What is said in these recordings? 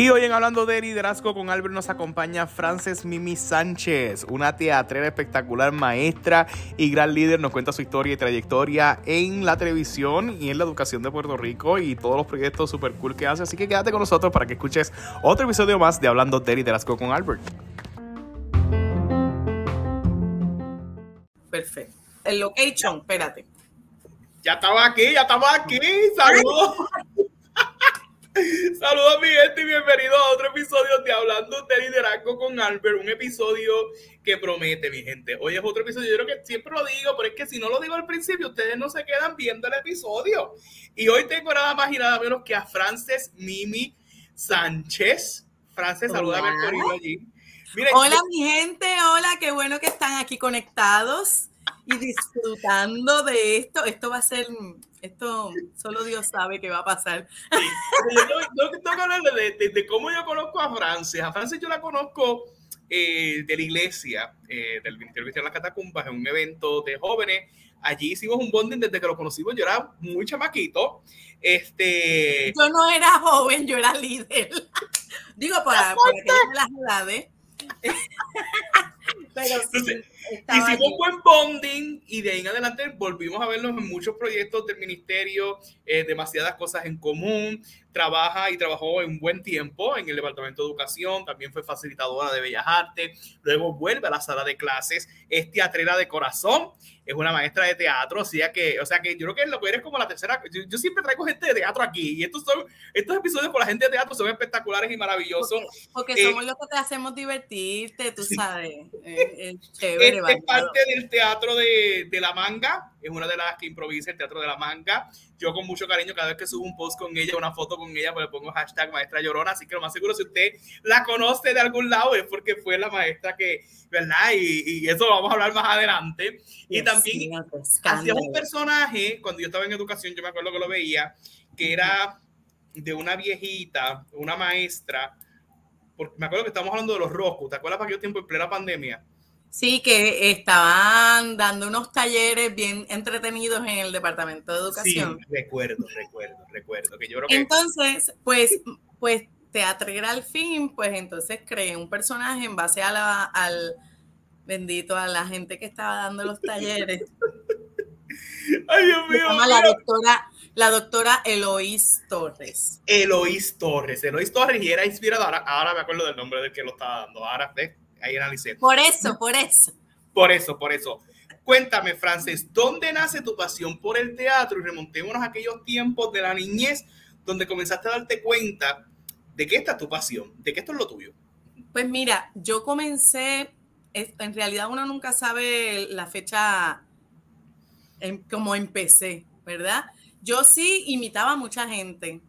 Y hoy en Hablando de Liderazgo con Albert nos acompaña Frances Mimi Sánchez, una teatrera espectacular, maestra y gran líder. Nos cuenta su historia y trayectoria en la televisión y en la educación de Puerto Rico y todos los proyectos super cool que hace. Así que quédate con nosotros para que escuches otro episodio más de Hablando de Liderazgo con Albert. Perfecto. El location, espérate. Ya estaba aquí, ya estaba aquí. Saludos. Saludos mi gente y bienvenidos a otro episodio de Hablando de Liderazgo con Albert, un episodio que promete mi gente. Hoy es otro episodio, yo creo que siempre lo digo, pero es que si no lo digo al principio, ustedes no se quedan viendo el episodio. Y hoy tengo nada más y nada menos que a Frances Mimi Sánchez. Frances, salúdame al allí. hola mi gente, hola, qué bueno que están aquí conectados y disfrutando de esto. Esto va a ser, esto solo Dios sabe qué va a pasar. Yo, tengo que hablar de, cómo yo conozco a Frances. A Frances yo la conozco eh, de la iglesia, eh, del Ministerio de las Catacumbas, en un evento de jóvenes. Allí hicimos un bonding desde que lo conocimos. Yo era muy chamaquito. Este... Yo no era joven, yo era líder. Digo, para, para que las edades. Pero hicimos un buen bonding y de ahí en adelante volvimos a vernos en muchos proyectos del ministerio, eh, demasiadas cosas en común. Trabaja y trabajó en buen tiempo en el Departamento de Educación, también fue facilitadora de Bellas Artes, luego vuelve a la sala de clases, es teatrera de corazón, es una maestra de teatro, o sea que, o sea que yo creo que lo que eres como la tercera, yo, siempre traigo gente de teatro aquí y estos son, estos episodios con la gente de teatro son espectaculares y maravillosos. Porque, somos los que te hacemos divertirte, tú sabes. Eh, chévere, es parte del teatro de, de, la manga, es una de las que improvisa el teatro de la manga. Yo con mucho cariño, cada vez que subo un post con ella, una foto con ella, pues le pongo hashtag maestra llorona, así que lo más seguro si usted la conoce de algún lado es porque fue la maestra que, ¿verdad? Y, y eso lo vamos a hablar más adelante. Y también hacía un personaje, cuando yo estaba en educación, yo me acuerdo que lo veía, que era de una viejita, una maestra, porque me acuerdo que estamos hablando de los Roku, ¿te acuerdas para aquel tiempo en plena pandemia? Sí, que estaban dando unos talleres bien entretenidos en el Departamento de Educación. Sí, recuerdo, recuerdo, recuerdo. Que yo creo Entonces, pues, pues teatrera al fin, pues entonces creé un personaje en base a la, al bendito, a la gente que estaba dando los talleres. Ay, Dios mío. La doctora, la doctora Eloís Torres. Eloís Torres, Eloís Torres, y era inspiradora. Ahora me acuerdo del nombre del que lo estaba dando. Ahora, ahí analicé. Por eso, por eso. Por eso, por eso. Cuéntame, Frances, ¿dónde nace tu pasión por el teatro? Y remontémonos a aquellos tiempos de la niñez donde comenzaste a darte cuenta de que esta es tu pasión, de que esto es lo tuyo. Pues mira, yo comencé, en realidad uno nunca sabe la fecha en, como empecé, ¿verdad? Yo sí imitaba a mucha gente.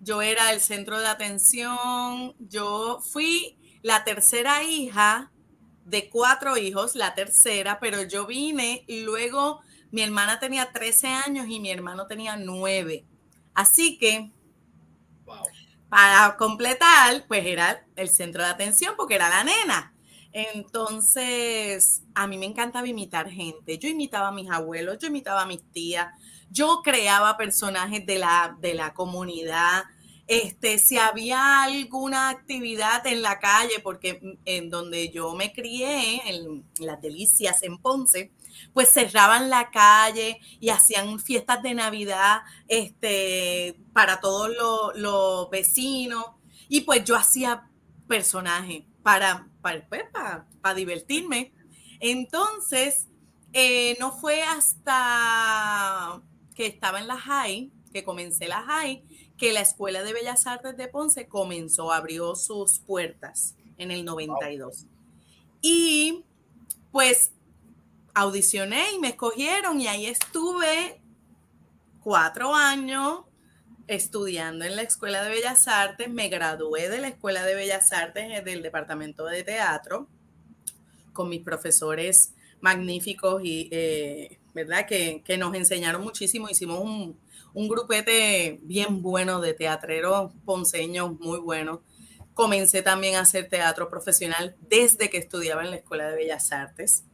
Yo era el centro de atención, yo fui la tercera hija de cuatro hijos, la tercera, pero yo vine y luego mi hermana tenía 13 años y mi hermano tenía 9. Así que, para completar, pues era el centro de atención porque era la nena. Entonces, a mí me encantaba imitar gente. Yo imitaba a mis abuelos, yo imitaba a mis tías, yo creaba personajes de la, de la comunidad este, si había alguna actividad en la calle, porque en donde yo me crié, en las delicias en Ponce, pues cerraban la calle y hacían fiestas de Navidad este, para todos los, vecinos. Y pues yo hacía personajes para, para, pues, para, divertirme. Entonces, eh, no fue hasta que estaba en la high, que comencé la high, que la Escuela de Bellas Artes de Ponce comenzó, abrió sus puertas en el 92. Y pues audicioné y me escogieron y ahí estuve cuatro años estudiando en la Escuela de Bellas Artes, me gradué de la Escuela de Bellas Artes del Departamento de Teatro con mis profesores magníficos y, eh, ¿verdad? Que, que, nos enseñaron muchísimo, hicimos un, un grupete bien bueno de teatreros ponceños, muy buenos. Comencé también a hacer teatro profesional desde que estudiaba en la Escuela de Bellas Artes.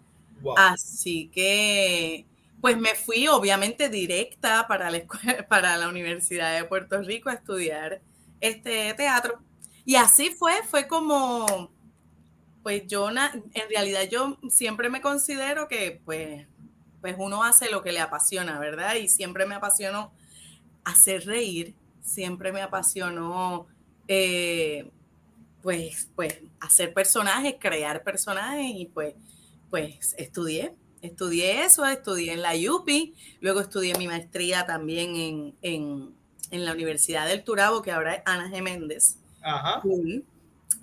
Así que, pues me fui obviamente directa para la, para la Universidad de Puerto Rico a estudiar este teatro. Y así fue, fue como, pues yo, en realidad yo siempre me considero que pues, pues uno hace lo que le apasiona, ¿verdad? Y siempre me apasionó hacer reír, siempre me apasionó eh, pues, pues hacer personajes, crear personajes y pues, pues estudié, estudié eso, estudié en la UPI, luego estudié mi maestría también en, la Universidad del Turabo, que ahora es Ana G. Méndez. Ajá.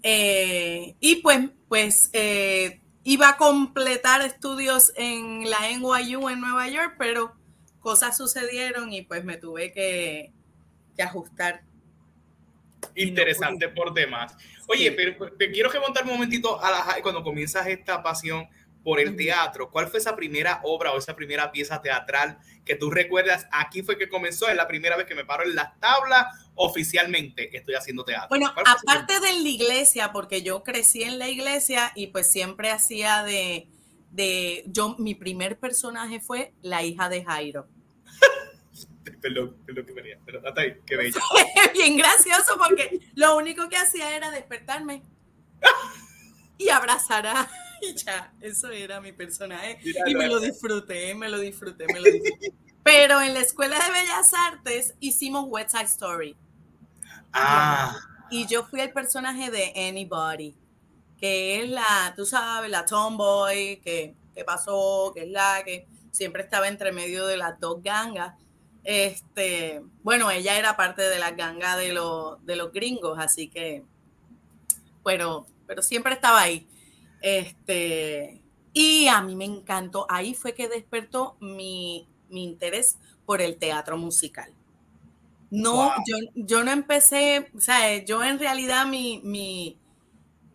Eh, y pues, pues eh, iba a completar estudios en la NYU en Nueva York, pero cosas sucedieron y pues me tuve que, que ajustar. Interesante por demás. Oye, pero, quiero que montar un momentito a la cuando comienzas esta pasión por el teatro. ¿Cuál fue esa primera obra o esa primera pieza teatral que tú recuerdas? Aquí fue que comenzó, es la primera vez que me paro en las tablas oficialmente estoy haciendo teatro. Bueno, aparte de la iglesia, porque yo crecí en la iglesia y pues siempre hacía de, de, yo, mi primer personaje fue la hija de Jairo. perdón, perdón que venía, pero hasta ahí, qué bella. Bien gracioso porque lo único que hacía era despertarme y abrazar a... Y ya, eso era mi personaje. y me lo disfruté, me lo disfruté, me lo disfruté. Pero en la Escuela de Bellas Artes hicimos West Side Story. Ah. Y yo fui el personaje de Anybody, que es la, tú sabes, la tomboy, que, que pasó, que es la que siempre estaba entre medio de las dos gangas. Este, bueno, ella era parte de la ganga de, de los gringos, así que, pero, pero siempre estaba ahí. Este, y a mí me encantó, ahí fue que despertó mi, interés por el teatro musical. No, yo, yo, no empecé, o sea, yo en realidad mi, mi,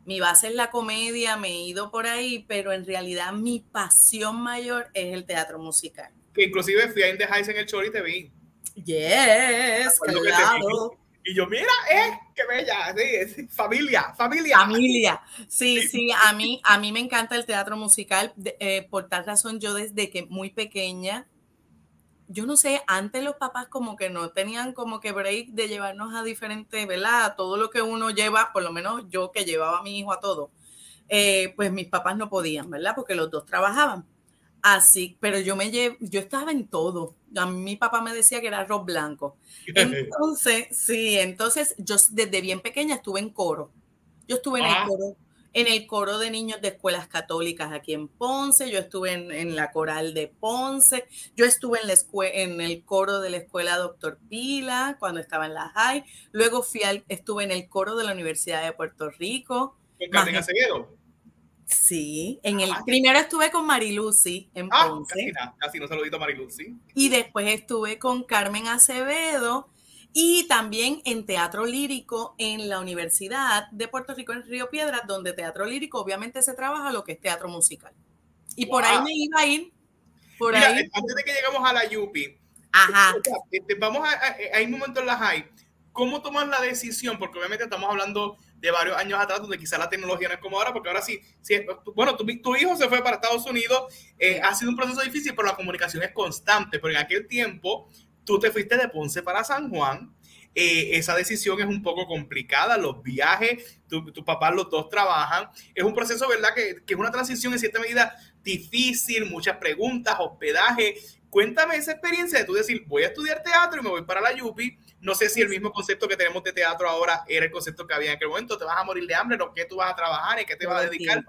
mi, base es la comedia, me he ido por ahí, pero en realidad mi pasión mayor es el teatro musical que inclusive fui a In The Heights en el show y te vi. Yes, claro. Y yo, mira, eh, qué bella, sí, familia, familia. Familia, sí, sí, a mí, a mí me encanta el teatro musical, eh, por tal razón yo desde que muy pequeña, yo no sé, antes los papás como que no tenían como que break de llevarnos a diferentes, ¿verdad? Todo lo que uno lleva, por lo menos yo que llevaba a mi hijo a todo, eh, pues mis papás no podían, ¿verdad? Porque los dos trabajaban. Así, pero yo me llevo, yo estaba en todo. A mí mi papá me decía que era arroz blanco. Entonces, sí, entonces yo desde bien pequeña estuve en coro. Yo estuve en el ah. coro, en el coro de niños de escuelas católicas aquí en Ponce, yo estuve en, la coral de Ponce, yo estuve en, la en el coro de la escuela Doctor Pila cuando estaba en la high, luego fui al, estuve en el coro de la Universidad de Puerto Rico. ¿Con Carmen Acevedo? Sí, en el primero estuve con Marilucy en ah, Ponce. Casi, no saludito a Marilucy. Y después estuve con Carmen Acevedo y también en teatro lírico en la Universidad de Puerto Rico en Río Piedras, donde teatro lírico obviamente se trabaja lo que es teatro musical. Y por ahí me iba a ir. Por ahí. Eh, antes de que llegamos a la Yupi, Ajá. Este, vamos a, hay un momento en la high. ¿Cómo toman la decisión? Porque obviamente estamos hablando de varios años atrás, donde quizá la tecnología no es como ahora, porque ahora sí, sí bueno, tu, hijo se fue para Estados Unidos, eh, ha sido un proceso difícil, pero la comunicación es constante, pero en aquel tiempo tú te fuiste de Ponce para San Juan, eh, esa decisión es un poco complicada, los viajes, tu, tu papá, los dos trabajan, es un proceso, ¿verdad? Que, que, es una transición en cierta medida difícil, muchas preguntas, hospedaje. Cuéntame esa experiencia de tú decir, voy a estudiar teatro y me voy para la Yupi, no sé si el mismo concepto que tenemos de teatro ahora era el concepto que había en aquel momento. ¿Te vas a morir de hambre? ¿no? ¿Qué tú vas a trabajar? ¿En qué te vas a dedicar?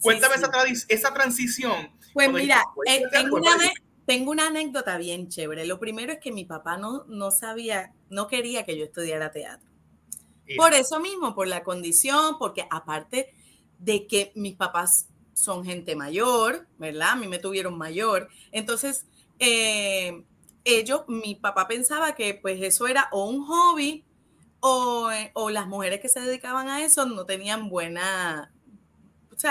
Cuéntame Esa, esa, transición. Pues mira, eh, tengo, una, tengo, una, anécdota bien chévere. Lo primero es que mi papá no, no sabía, no quería que yo estudiara teatro. Por eso mismo, por la condición, porque aparte de que mis papás son gente mayor, ¿verdad? A mí me tuvieron mayor. Entonces, eh, ellos, mi papá pensaba que pues eso era o un hobby o, o las mujeres que se dedicaban a eso no tenían buena,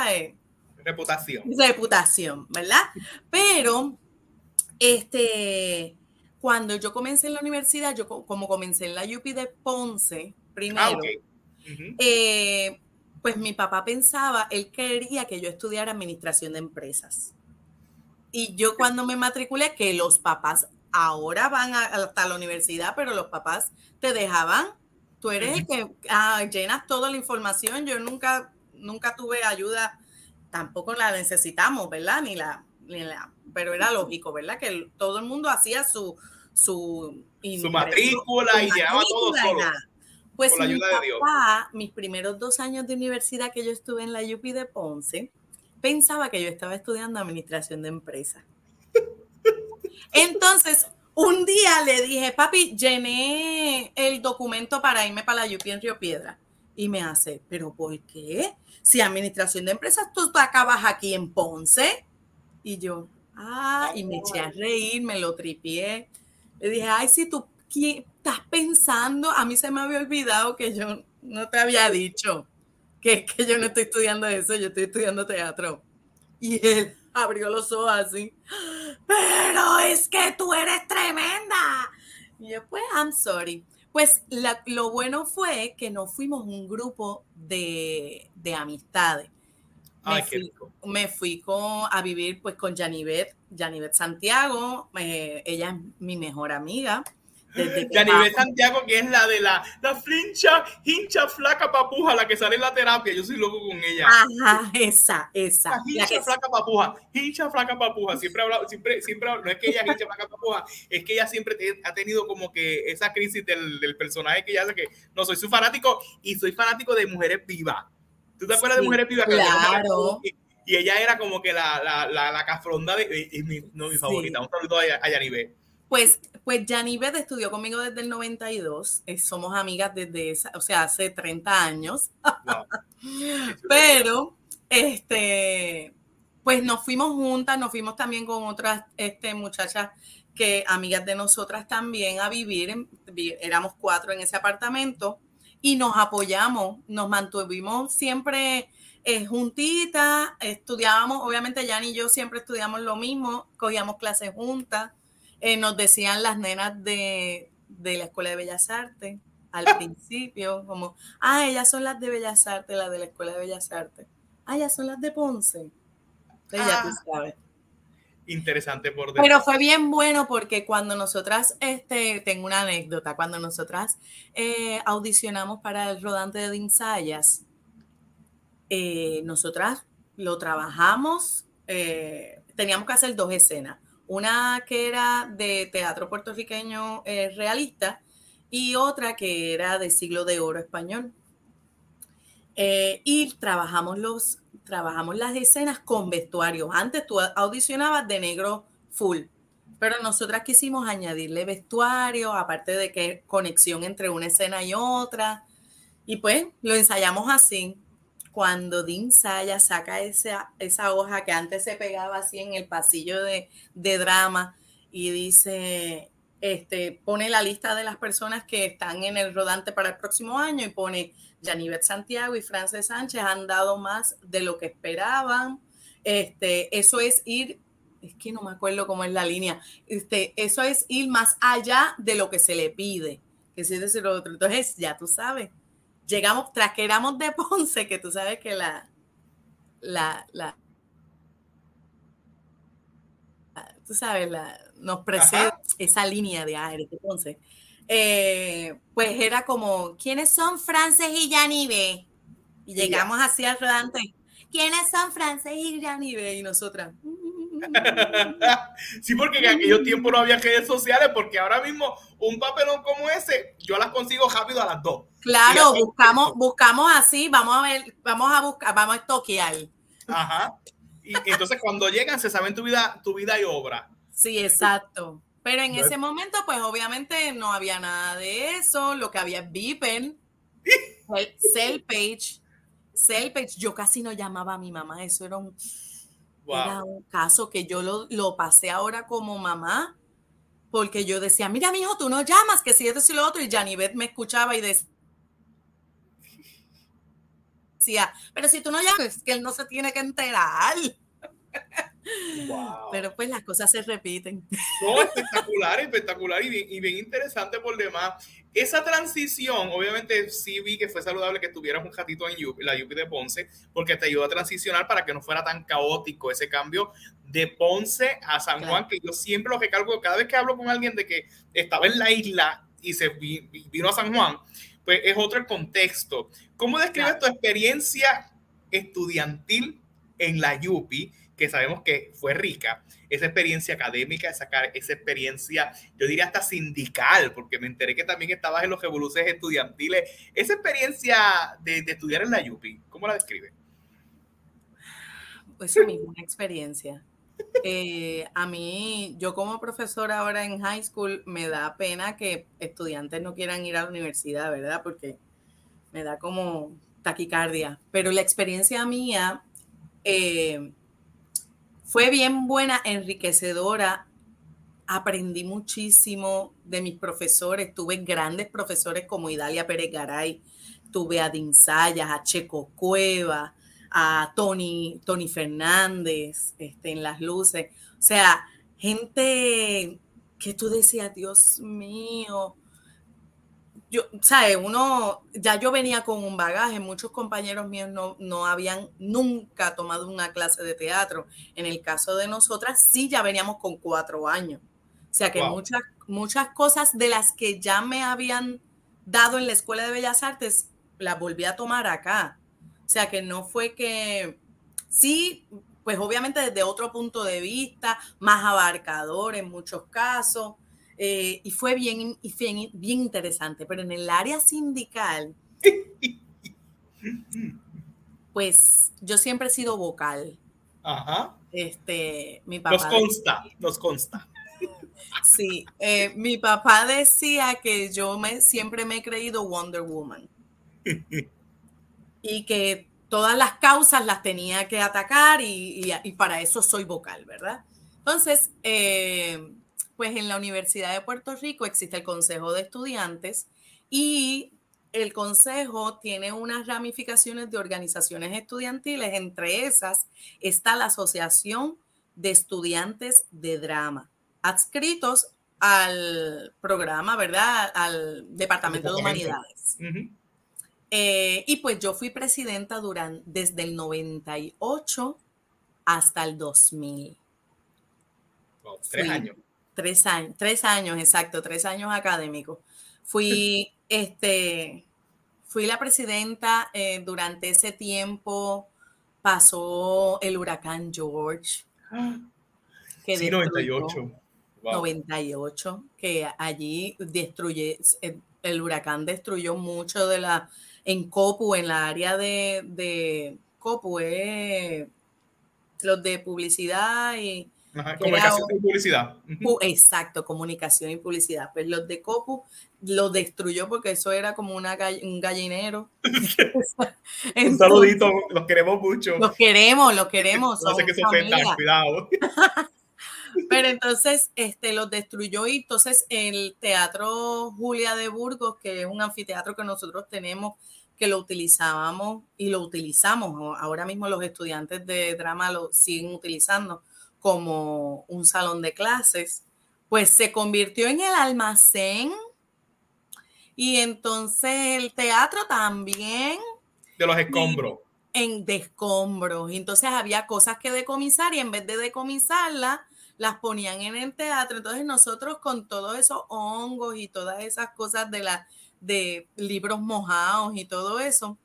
eh, reputación. Reputación, ¿verdad? Pero, este, cuando yo comencé en la universidad, yo como comencé en la UP de Ponce, primero, ah, eh, pues mi papá pensaba, él quería que yo estudiara administración de empresas. y yo cuando me matriculé, que los papás ahora van hasta la universidad, pero los papás te dejaban, tú eres el que ah, llenas toda la información, yo nunca, nunca tuve ayuda, tampoco la necesitamos, ¿verdad? Ni la, ni la pero era lógico, ¿verdad? Que todo el mundo hacía su, su, su matrícula y llevaba todo solo. Pues mi papá, mis primeros dos años de universidad que yo estuve en la UP de Ponce, pensaba que yo estaba estudiando administración de empresas. Entonces, un día le dije, papi, llené el documento para irme para la UP en Río Piedra. Y me hace, ¿pero por qué? Si administración de empresas, tú acabas aquí en Ponce. Y yo, ah, y me eché a reír, me lo tripié. Le dije, ay, si tú estás pensando, a mí se me había olvidado que yo no te había dicho que, que yo no estoy estudiando eso, yo estoy estudiando teatro. Y él abrió los ojos así, pero es que tú eres tremenda. Y yo, pues, I'm sorry. Pues lo bueno fue que nos fuimos un grupo de, de amistades. Me, fui, me fui con, a vivir pues con Janivet, Janivet Santiago, eh, ella es mi mejor amiga. Janivet Santiago, que es la de la, la flincha, hincha, flaca, papuja, la que sale en la terapia. Yo soy loco con ella. Ajá, esa, esa. La hincha, flaca, papuja. Hincha, flaca, papuja. Siempre hablado, siempre, siempre, no es que ella hincha, flaca, papuja, es que ella siempre ha tenido como que esa crisis del, del personaje que ella hace que no soy su fanático y soy fanático de mujeres vivas ¿Tú te acuerdas de Mujeres Vivas? Claro. Y, ella era como que la, la, la, la cafronda de, mi, no, mi favorita. Un saludo a, a. Pues, pues Janibet estudió conmigo desde el 92. Eh, somos amigas desde esa, o sea, hace 30 años. Pero, este, pues nos fuimos juntas, nos fuimos también con otras este, muchachas que amigas de nosotras también a vivir. éramos cuatro en ese apartamento y nos apoyamos, nos mantuvimos siempre eh, juntitas, estudiábamos, obviamente Jan y yo siempre estudiamos lo mismo, cogíamos clases juntas, eh, nos decían las nenas de, de, la Escuela de Bellas Artes al principio, como, ah, ellas son las de Bellas Artes, las de la Escuela de Bellas Artes, ah, ellas son las de Ponce. Entonces, ya tú ah. sabes interesante por Pero fue bien bueno porque cuando nosotras, este, tengo una anécdota, cuando nosotras eh, audicionamos para el rodante de Dinsayas, eh, nosotras lo trabajamos, eh, teníamos que hacer dos escenas, una que era de teatro puertorriqueño realista y otra que era de siglo de oro español. y trabajamos los trabajamos las escenas con vestuarios. Antes tú audicionabas de negro full, pero nosotras quisimos añadirle vestuario, aparte de que conexión entre una escena y otra. Y pues lo ensayamos así. Cuando Dean Saya saca esa, esa hoja que antes se pegaba así en el pasillo de, de drama y dice, este, pone la lista de las personas que están en el rodante para el próximo año y pone Janivet Santiago y Frances Sánchez han dado más de lo que esperaban. Este, eso es ir, es que no me acuerdo cómo es la línea, este, eso es ir más allá de lo que se le pide, que si es decir lo otro. Entonces, ya tú sabes, llegamos, tras que éramos de Ponce, que tú sabes que la, la, la, tú sabes, la, nos precede esa línea de aire de Ponce. Eh, pues era como, ¿quiénes son Frances y Yanive? Y llegamos así al rodante. ¿Quiénes son Frances y Yanive? Y nosotras. sí, porque en aquellos tiempos no había redes sociales, porque ahora mismo un papelón como ese, yo las consigo rápido a las dos. Claro, buscamos, buscamos así, vamos a ver, vamos a buscar, vamos a toquear. Ajá. Y entonces cuando llegan se saben tu vida, tu vida y obra. Sí, exacto. Pero en ese momento, pues obviamente no había nada de eso. Lo que había es Beeper, Cell Page. Cell Page. Yo casi no llamaba a mi mamá. Eso era un, era un caso que yo lo, lo, pasé ahora como mamá. Porque yo decía, mira, mi hijo, tú no llamas, que si esto y lo otro. Y Janivet me escuchaba y decía, pero si tú no llamas, que él no se tiene que enterar. Pero pues las cosas se repiten. No, espectacular, espectacular y bien, y bien interesante por demás. Esa transición, obviamente sí vi que fue saludable que tuvieras un ratito en la UP de Ponce, porque te ayudó a transicionar para que no fuera tan caótico ese cambio de Ponce a San Juan, que yo siempre lo recalco, cada vez que hablo con alguien de que estaba en la isla y se vino a San Juan, pues es otro contexto. ¿Cómo describes tu experiencia estudiantil en la UPI? Que sabemos que fue rica, esa experiencia académica, esa, esa experiencia, yo diría hasta sindical, porque me enteré que también estabas en los revoluciones estudiantiles. Esa experiencia de, estudiar en la UPI, ¿cómo la describe? Pues mí una experiencia. Eh, a mí, yo como profesora ahora en high school, me da pena que estudiantes no quieran ir a la universidad, ¿verdad? Porque me da como taquicardia. Pero la experiencia mía, eh, fue bien buena, enriquecedora. Aprendí muchísimo de mis profesores. Tuve grandes profesores como Idalia Pérez Garay, tuve a Dinsayas, a Checo Cueva, a Tony, Tony Fernández este, en las luces. O sea, gente que tú decías, Dios mío, yo, ¿sabes? Uno, ya yo venía con un bagaje, muchos compañeros míos no, no habían nunca tomado una clase de teatro. En el caso de nosotras, sí, ya veníamos con cuatro años. O sea que muchas, muchas cosas de las que ya me habían dado en la Escuela de Bellas Artes, las volví a tomar acá. O sea que no fue que, sí, pues obviamente desde otro punto de vista, más abarcador en muchos casos, eh, y fue bien, bien, bien interesante, pero en el área sindical, pues yo siempre he sido vocal. Ajá. Este, mi papá. Nos consta, nos consta. Sí, eh, mi papá decía que yo me, siempre me he creído Wonder Woman. y que todas las causas las tenía que atacar y, y, para eso soy vocal, ¿verdad? Entonces, eh, pues en la Universidad de Puerto Rico existe el Consejo de Estudiantes y el Consejo tiene unas ramificaciones de organizaciones estudiantiles, entre esas está la Asociación de Estudiantes de Drama, adscritos al programa, ¿verdad? Al Departamento de Humanidades. Eh, y pues yo fui presidenta durante, desde el 98 hasta el 2000. tres años. Tres años, tres años, exacto, tres años académicos. Fui, este, fui la presidenta eh, durante ese tiempo. Pasó el huracán George. Que sí, 98. 98, que allí destruye, el huracán destruyó mucho de la, en Copu, en la área de, de Copu, eh, los de publicidad y comunicación y publicidad. Exacto, comunicación y publicidad. Pues los de Copu lo destruyó porque eso era como una un gallinero. un saludito, los queremos mucho. Los queremos, los queremos. No sé que se ofendan, cuidado. Pero entonces este, los destruyó y entonces el Teatro Julia de Burgos, que es un anfiteatro que nosotros tenemos, que lo utilizábamos y lo utilizamos, ahora mismo los estudiantes de drama lo siguen utilizando, como un salón de clases, pues se convirtió en el almacén y entonces el teatro también. De los escombros. En de escombros. Entonces había cosas que decomisar y en vez de decomisarlas, las ponían en el teatro. Entonces nosotros con todos esos hongos y todas esas cosas de, la, de libros mojados y todo eso,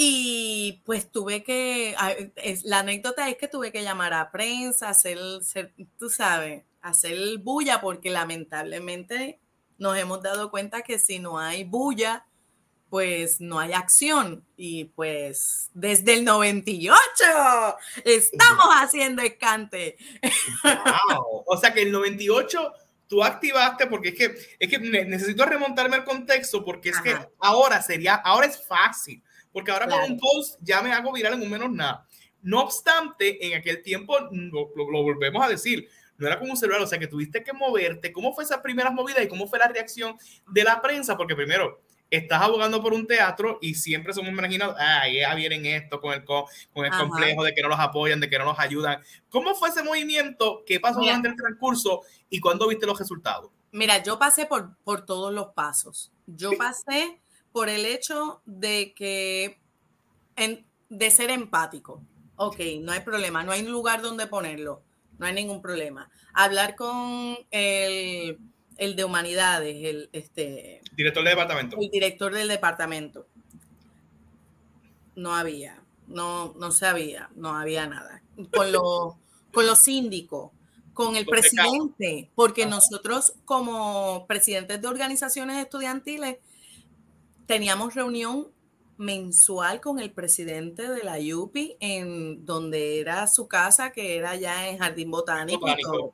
y pues tuve que, la anécdota es que tuve que llamar a prensa, hacer, tú sabes, hacer bulla, porque lamentablemente nos hemos dado cuenta que si no hay bulla, pues no hay acción. Y pues desde el 98 estamos haciendo escante. Wow. O sea que el 98 tú activaste, porque es que, es que necesito remontarme al contexto, porque es que ahora sería, ahora es fácil porque ahora con un post ya me hago viral en un menos nada. No obstante, en aquel tiempo, lo, volvemos a decir, no era como un celular, o sea que tuviste que moverte. ¿Cómo fue esas primeras movidas y cómo fue la reacción de la prensa? Porque primero, estás abogando por un teatro y siempre somos imaginados, ah, ya vienen esto con el, con el complejo de que no los apoyan, de que no los ayudan. ¿Cómo fue ese movimiento? ¿Qué pasó durante el transcurso? ¿Y cuándo viste los resultados? Mira, yo pasé por, por todos los pasos. Yo pasé por el hecho de que, en, de ser empático. Ok, no hay problema, no hay lugar donde ponerlo, no hay ningún problema. Hablar con el el de humanidades, el este, director del departamento. El director del departamento. No había, no, no sabía, no había nada. Con los, con los síndicos, con el presidente, porque nosotros como presidentes de organizaciones estudiantiles teníamos reunión mensual con el presidente de la UPI en donde era su casa, que era ya en Jardín Botánico. Botánico.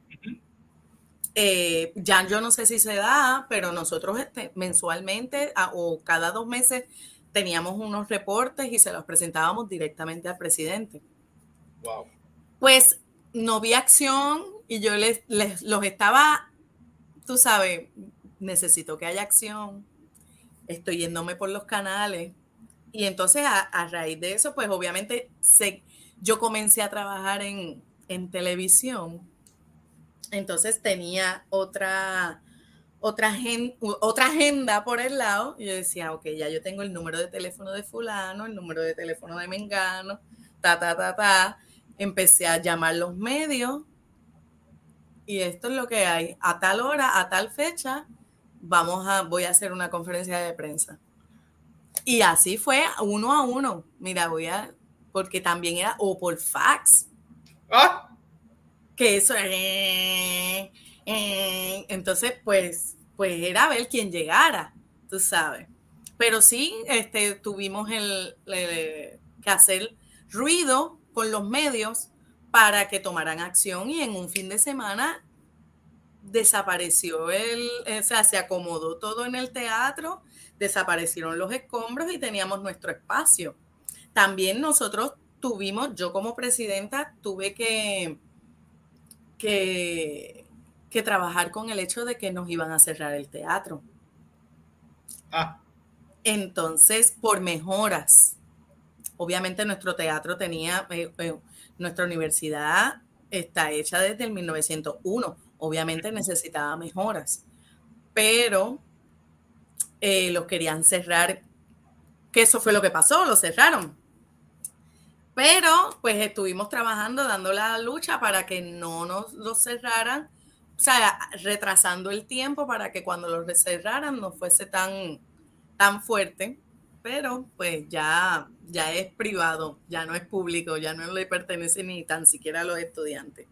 Eh, ya yo no sé si se da, pero nosotros este, mensualmente o cada dos meses teníamos unos reportes y se los presentábamos directamente al presidente. Wow. Pues no vi acción y yo les, los estaba, tú sabes, necesito que haya acción, estoy yéndome por los canales. Y entonces a, raíz de eso, pues obviamente se, yo comencé a trabajar en, en televisión entonces tenía otra, otra, otra agenda por el lado. Y yo decía, ok, ya yo tengo el número de teléfono de fulano, el número de teléfono de Mengano, ta, ta, ta, ta. Empecé a llamar los medios y esto es lo que hay. A tal hora, a tal fecha, vamos a, voy a hacer una conferencia de prensa. Y así fue, uno a uno. Mira, voy a, porque también era, o por fax. Ah que eso eh, eh, entonces pues pues era ver quién llegara tú sabes pero sí este tuvimos el, que hacer ruido con los medios para que tomaran acción y en un fin de semana desapareció el, o sea, se acomodó todo en el teatro, desaparecieron los escombros y teníamos nuestro espacio. También nosotros tuvimos, yo como presidenta tuve que, que, que trabajar con el hecho de que nos iban a cerrar el teatro. Ah. Entonces, por mejoras, obviamente nuestro teatro tenía, eh, eh, nuestra universidad está hecha desde el 1901, obviamente necesitaba mejoras, pero eh, lo querían cerrar, que eso fue lo que pasó, lo cerraron. Pero pues estuvimos trabajando, dando la lucha para que no nos lo cerraran, o sea, retrasando el tiempo para que cuando lo cerraran no fuese tan, tan fuerte. Pero pues ya, ya es privado, ya no es público, ya no le pertenece ni tan siquiera a los estudiantes.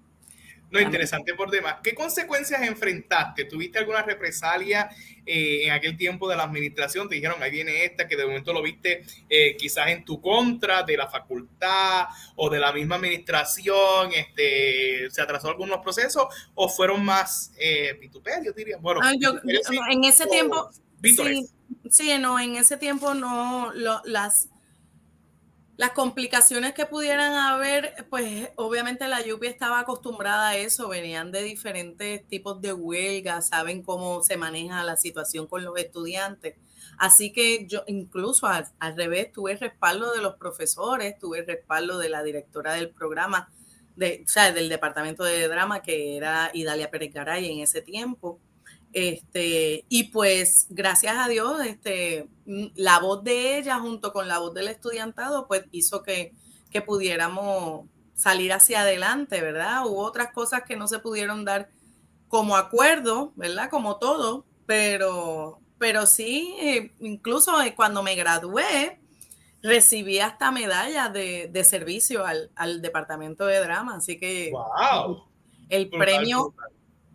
No, interesante por demás. ¿Qué consecuencias enfrentaste? ¿Tuviste alguna represalia eh, en aquel tiempo de la administración? Te dijeron, ahí viene esta, que de momento lo viste eh, quizás en tu contra, de la facultad o de la misma administración, este, ¿se atrasó algunos procesos o fueron más eh, vituperios, diría? Bueno, ah, en ese tiempo... Sí, sí, no, en ese tiempo no, las las complicaciones que pudieran haber, pues obviamente la lluvia estaba acostumbrada a eso, venían de diferentes tipos de huelga, saben cómo se maneja la situación con los estudiantes. Así que yo incluso al, revés tuve respaldo de los profesores, tuve respaldo de la directora del programa, de, o sea, del departamento de drama que era Idalia Pérez Garay en ese tiempo. Este, y pues gracias a Dios, este, mm, la voz de ella junto con la voz del estudiantado, pues hizo que, que pudiéramos salir hacia adelante, ¿verdad? Hubo otras cosas que no se pudieron dar como acuerdo, ¿verdad? Como todo, pero, pero sí, eh, incluso cuando me gradué, recibí hasta medalla de, de servicio al, al, departamento de drama, así que wow. el premio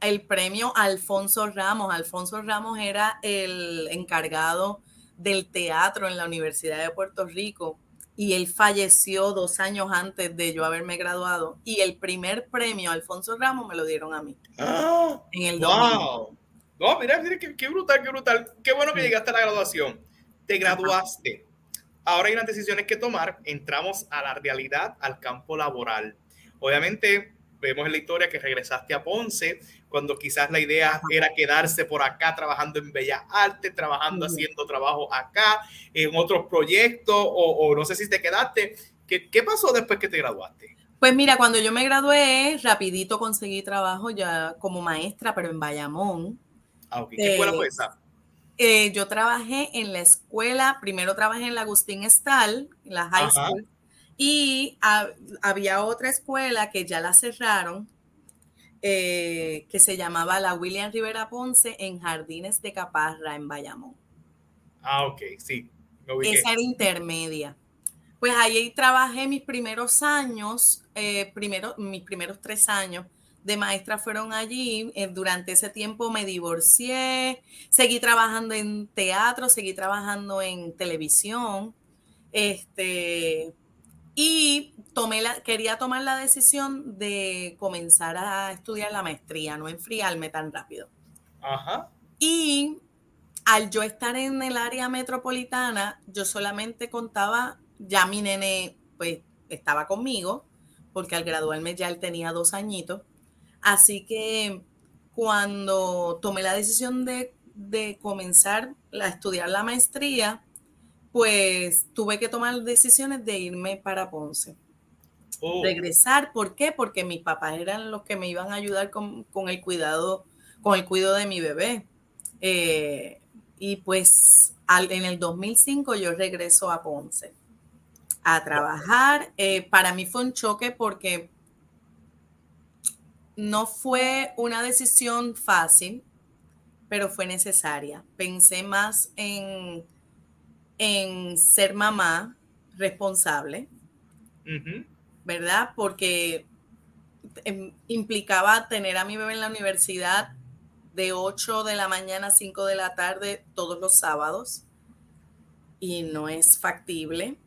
el premio Alfonso Ramos. Alfonso Ramos era el encargado del teatro en la Universidad de Puerto Rico y él falleció dos años antes de yo haberme graduado y el primer premio Alfonso Ramos me lo dieron a mí. Ah, en el wow. No, mira, mira qué, brutal, qué brutal. Qué bueno que llegaste a la graduación. Te graduaste. Ahora hay unas decisiones que tomar. Entramos a la realidad, al campo laboral. Obviamente, vemos en la historia que regresaste a Ponce, cuando quizás la idea era quedarse por acá trabajando en Bellas Artes, trabajando, haciendo trabajo acá, en otros proyectos, o, no sé si te quedaste. ¿Qué, ¿Qué pasó después que te graduaste? Pues mira, cuando yo me gradué, rapidito conseguí trabajo ya como maestra, pero en Bayamón. Ah, ¿Qué escuela fue esa? Eh, yo trabajé en la escuela, primero trabajé en la Agustín Estal, en la high school, y había otra escuela que ya la cerraron, eh, que se llamaba la William Rivera Ponce en Jardines de Caparra, en Bayamón. Ah, ok, sí. Esa era intermedia. Pues ahí trabajé mis primeros años, eh, primero, mis primeros tres años de maestra fueron allí. Eh, durante ese tiempo me divorcié, seguí trabajando en teatro, seguí trabajando en televisión. Este, y tomé la, quería tomar la decisión de comenzar a estudiar la maestría, no enfriarme tan rápido. Ajá. Y al yo estar en el área metropolitana, yo solamente contaba, ya mi nene pues estaba conmigo, porque al graduarme ya él tenía dos añitos. Así que cuando tomé la decisión de, de comenzar a estudiar la maestría, pues tuve que tomar decisiones de irme para Ponce. Oh. Regresar, ¿por qué? Porque mis papás eran los que me iban a ayudar con, el cuidado, con el cuidado de mi bebé. Eh, y pues en el 2005 yo regreso a Ponce a trabajar. Eh, para mí fue un choque porque no fue una decisión fácil, pero fue necesaria. Pensé más en en ser mamá responsable, ¿verdad? Porque em, implicaba tener a mi bebé en la universidad de 8 de la mañana a 5 de la tarde todos los sábados y no es factible.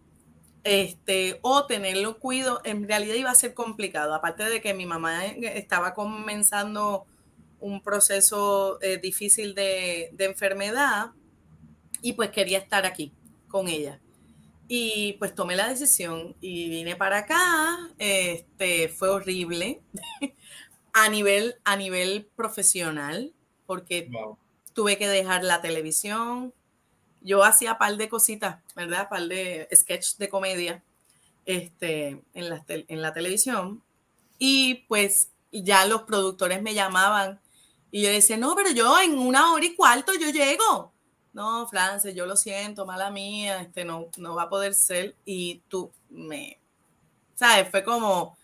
Este, o tenerlo cuido, en realidad iba a ser complicado, aparte de que mi mamá estaba comenzando un proceso eh, difícil de, de enfermedad y pues quería estar aquí con ella. Y pues tomé la decisión y vine para acá. Este fue horrible a nivel, a nivel profesional, porque tuve que dejar la televisión. Yo hacía par de cositas, ¿verdad? Par de sketch de comedia este, en, la, en la televisión. Y pues ya los productores me llamaban y yo decía, no, pero yo en una hora y cuarto yo llego no, Frances, yo lo siento, mala mía, este no, no va a poder ser. Y tú me, ¿sabes? Fue como,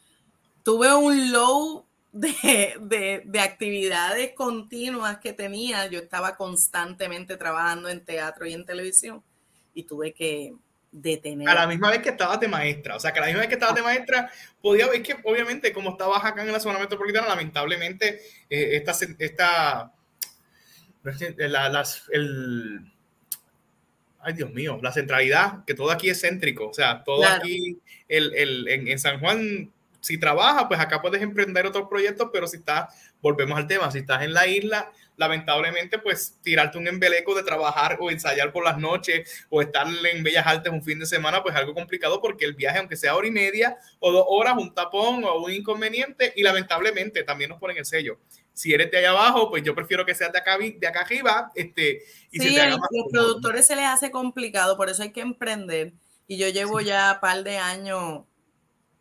tuve un low de, de, actividades continuas que tenía. Yo estaba constantemente trabajando en teatro y en televisión y tuve que detener. A la misma vez que estabas de maestra, o sea, que a la misma vez que estabas de maestra, podía ver que obviamente como estabas acá en la zona metropolitana, lamentablemente eh, esta, esta las, el, ay Dios mío, la centralidad, que todo aquí es céntrico, o sea, todo aquí, el, el, en, en, San Juan, si trabajas, pues acá puedes emprender otros proyectos, pero si estás, volvemos al tema, si estás en la isla, lamentablemente, pues tirarte un embeleco de trabajar o ensayar por las noches o estar en Bellas Artes un fin de semana, pues algo complicado porque el viaje, aunque sea hora y media o dos horas, un tapón o un inconveniente, y lamentablemente también nos ponen el sello si eres de allá abajo, pues yo prefiero que seas de acá, de acá arriba. Este, y sí, a los productores se les hace complicado, por eso hay que emprender. Y yo llevo ya un par de años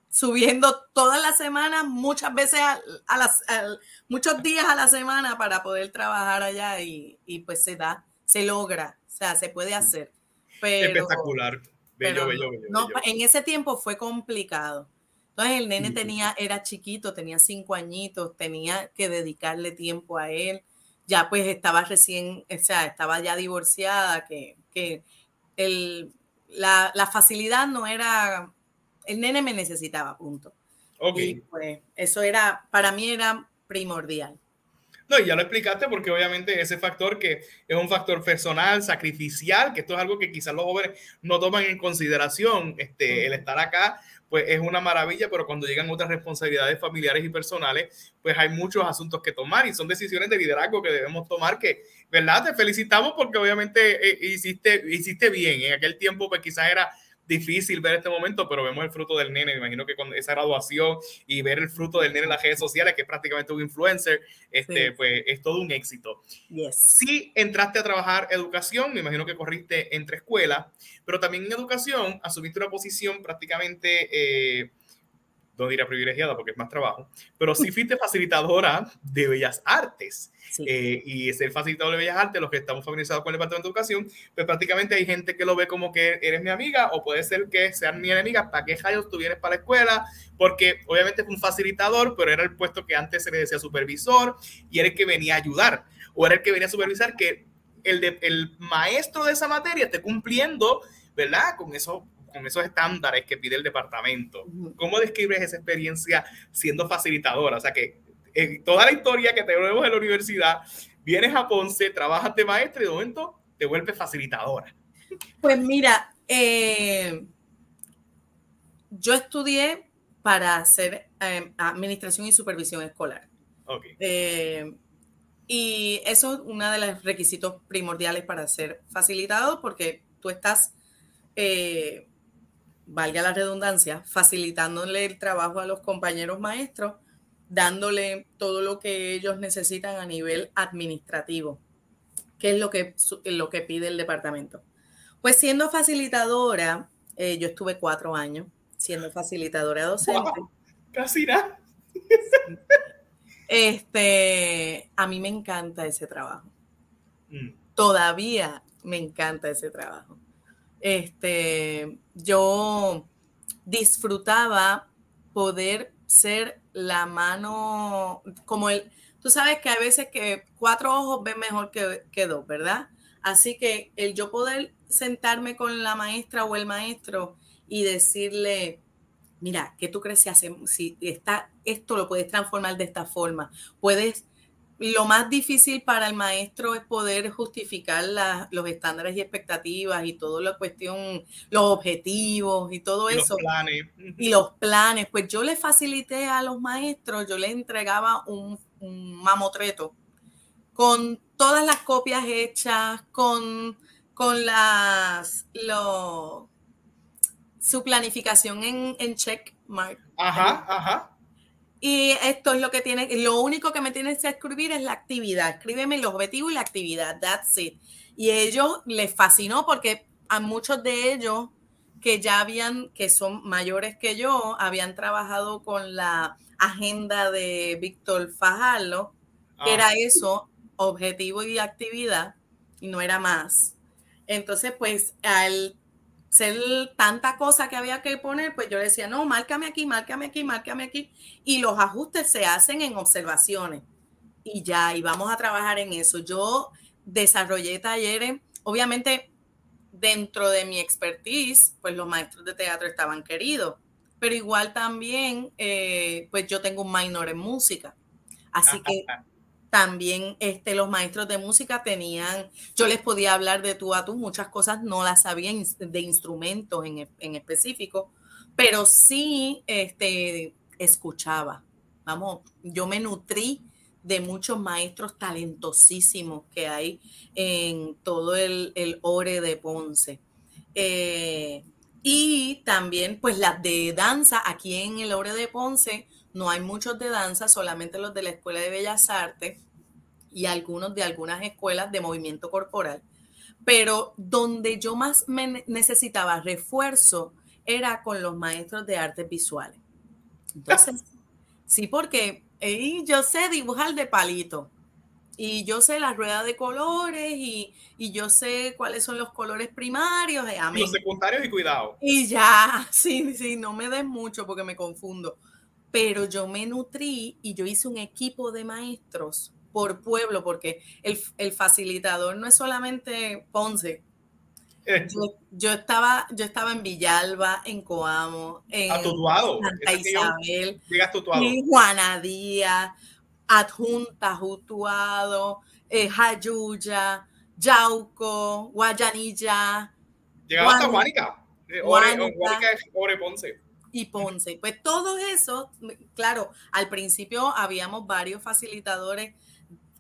subiendo todas las semanas, muchas veces a, las, muchos días a la semana para poder trabajar allá y, y, pues se da, se logra, o sea, se puede hacer. Pero, Espectacular. Bello, bello, bello, no, En ese tiempo fue complicado entonces el nene tenía, era chiquito, tenía cinco añitos, tenía que dedicarle tiempo a él. Ya pues estaba recién, o sea, estaba ya divorciada, que, que el, la, la, facilidad no era, el nene me necesitaba, punto. Ok. Y pues eso era, para mí era primordial. No, y ya lo explicaste porque obviamente ese factor que es un factor personal, sacrificial, que esto es algo que quizás los jóvenes no toman en consideración, este, el estar acá pues es una maravilla, pero cuando llegan otras responsabilidades familiares y personales, pues hay muchos asuntos que tomar y son decisiones de liderazgo que debemos tomar que, ¿verdad? Te felicitamos porque obviamente eh, hiciste, hiciste bien. En aquel tiempo pues quizás era difícil ver este momento, pero vemos el fruto del nene. Me imagino que con esa graduación y ver el fruto del nene en las redes sociales, que es prácticamente un influencer, este, pues es todo un éxito. Si entraste a trabajar educación, me imagino que corriste entre escuelas, pero también en educación asumiste una posición prácticamente... Eh, no diría privilegiada porque es más trabajo, pero sí fuiste facilitadora de Bellas Artes. Eh, y ser facilitador de Bellas Artes, los que estamos familiarizados con el Departamento de Educación, pues prácticamente hay gente que lo ve como que eres mi amiga o puede ser que sean mi enemiga, ¿para qué rayos tú vienes para la escuela? Porque obviamente es un facilitador, pero era el puesto que antes se le decía supervisor y era el que venía a ayudar o era el que venía a supervisar que el, de, el maestro de esa materia esté cumpliendo, ¿verdad? Con eso con esos estándares que pide el departamento. ¿Cómo describes esa experiencia siendo facilitadora? O sea, que en toda la historia que tenemos en la universidad, vienes a Ponce, trabajas de maestra y de momento te vuelves facilitadora. Pues mira, eh, yo estudié para hacer eh, administración y supervisión escolar. Okay. Eh, y eso es uno de los requisitos primordiales para ser facilitado porque tú estás valga la redundancia, facilitándole el trabajo a los compañeros maestros, dándole todo lo que ellos necesitan a nivel administrativo, que es lo que, lo que pide el departamento. Pues siendo facilitadora, eh, yo estuve cuatro años siendo facilitadora docente. casi nada. Este, a mí me encanta ese trabajo. Mm. Todavía me encanta ese trabajo este, yo disfrutaba poder ser la mano, como el, tú sabes que a veces que cuatro ojos ven mejor que, dos, ¿verdad? Así que el yo poder sentarme con la maestra o el maestro y decirle, mira, ¿qué tú crees si, si está, esto lo puedes transformar de esta forma? Puedes lo más difícil para el maestro es poder justificar los estándares y expectativas y toda la cuestión, los objetivos y todo eso. Los planes. Y los planes. Pues yo le facilité a los maestros, yo les entregaba un, mamotreto con todas las copias hechas, con, con las, su planificación en, en check mark. Ajá, ajá y esto es lo que tiene, lo único que me tienes que escribir es la actividad. Escríbeme los objetivos y la actividad. That's it. Y ellos les fascinó porque a muchos de ellos que ya habían, que son mayores que yo, habían trabajado con la agenda de Víctor Fajardo, que era ah. eso, objetivo y actividad, y no era más. Entonces, pues al ser tanta cosa que había que poner, pues yo decía, no, márcame aquí, márcame aquí, márcame aquí. Y los ajustes se hacen en observaciones. Y ya, y vamos a trabajar en eso. Yo desarrollé talleres, obviamente dentro de mi expertise, pues los maestros de teatro estaban queridos, pero igual también, eh, pues yo tengo un minor en música. Así que también este, los maestros de música tenían, yo les podía hablar de tú a tú, muchas cosas no las sabían de instrumentos en, en específico, pero sí este, escuchaba. Vamos, yo me nutrí de muchos maestros talentosísimos que hay en todo el, el Ore de Ponce. Eh, y también, pues las de danza, aquí en el Ore de Ponce, no hay muchos de danza, solamente los de la Escuela de Bellas Artes y algunos de algunas escuelas de movimiento corporal. Pero donde yo más me necesitaba refuerzo era con los maestros de artes visuales. Entonces, sí, porque yo sé dibujar de palito y yo sé las ruedas de colores y, yo sé cuáles son los colores primarios. Eh, los secundarios y cuidado. Y ya, sí, sí, no me des mucho porque me confundo pero yo me nutrí y yo hice un equipo de maestros por pueblo, porque el, facilitador no es solamente Ponce. Eh. Yo, estaba, yo estaba en Villalba, en Coamo, en Santa Isabel, en Juana Díaz, Adjunta, Jutuado, eh, Jayuya, Yauco, Guayanilla. Llegaba hasta Juanica. Eh, Ore, Ore Ponce y Ponce. Pues todo eso, claro, al principio habíamos varios facilitadores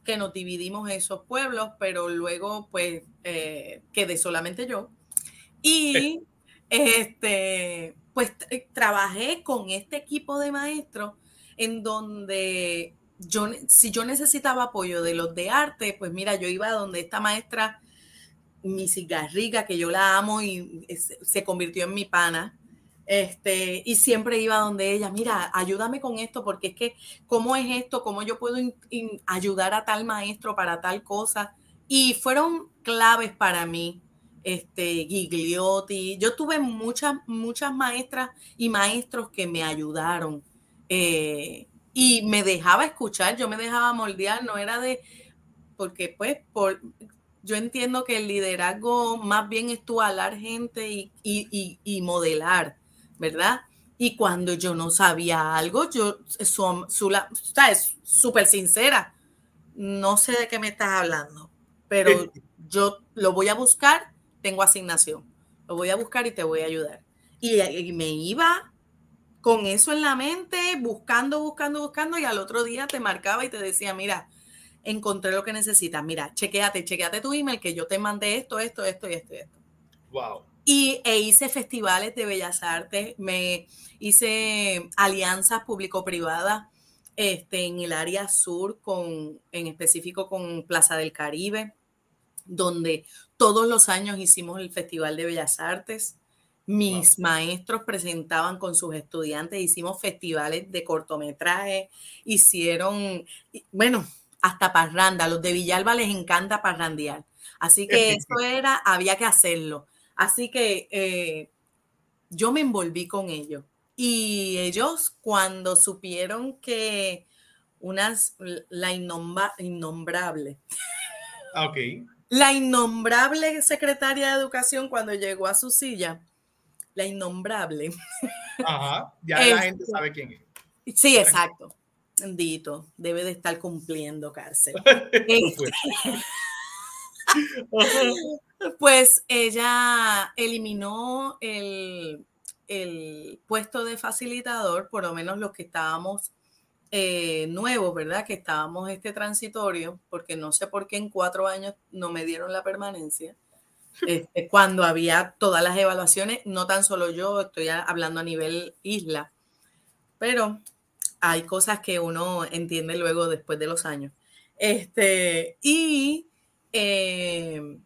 que nos dividimos esos pueblos, pero luego pues eh, quedé solamente yo. Y este, pues trabajé con este equipo de maestros en donde yo, si yo necesitaba apoyo de los de arte, pues mira, yo iba donde esta maestra, mi cigarriga, que yo la amo y se convirtió en mi pana. Este, y siempre iba donde ella, mira, ayúdame con esto, porque es que, ¿cómo es esto? ¿Cómo yo puedo ayudar a tal maestro para tal cosa? Y fueron claves para mí, este, Gigliotti. Yo tuve muchas, muchas maestras y maestros que me ayudaron. Eh, y me dejaba escuchar, yo me dejaba moldear, no era de, porque pues por, yo entiendo que el liderazgo más bien es tú hablar gente y, y, modelar, ¿verdad? Y cuando yo no sabía algo, yo son, es súper sincera, no sé de qué me estás hablando, pero yo lo voy a buscar, tengo asignación, lo voy a buscar y te voy a ayudar. y me iba con eso en la mente, buscando, buscando, buscando, y al otro día te marcaba y te decía, mira, encontré lo que necesitas, mira, chequeate, chequeate tu email que yo te mandé esto, esto, esto y esto y esto. Wow. Y e hice festivales de bellas artes, me hice alianzas público-privadas este, en el área sur, con, en específico con Plaza del Caribe, donde todos los años hicimos el Festival de Bellas Artes. Mis maestros presentaban con sus estudiantes, hicimos festivales de cortometraje, hicieron, bueno, hasta parranda. Los de Villalba les encanta parrandear. Así que eso era, había que hacerlo. Así que eh, yo me envolví con ellos. Y ellos cuando supieron que unas, la innombrable. Ok. La innombrable secretaria de educación cuando llegó a su silla, la innombrable. Ajá, ya la gente este, sabe quién es. Sí, exacto. Bendito, debe de estar cumpliendo cárcel. Este, pues ella eliminó el, el, puesto de facilitador, por lo menos los que estábamos eh, nuevos, ¿verdad? Que estábamos este transitorio, porque no sé por qué en cuatro años no me dieron la permanencia. Este, cuando había todas las evaluaciones, no tan solo yo, estoy hablando a nivel isla, pero hay cosas que uno entiende luego después de los años. Este, y eh,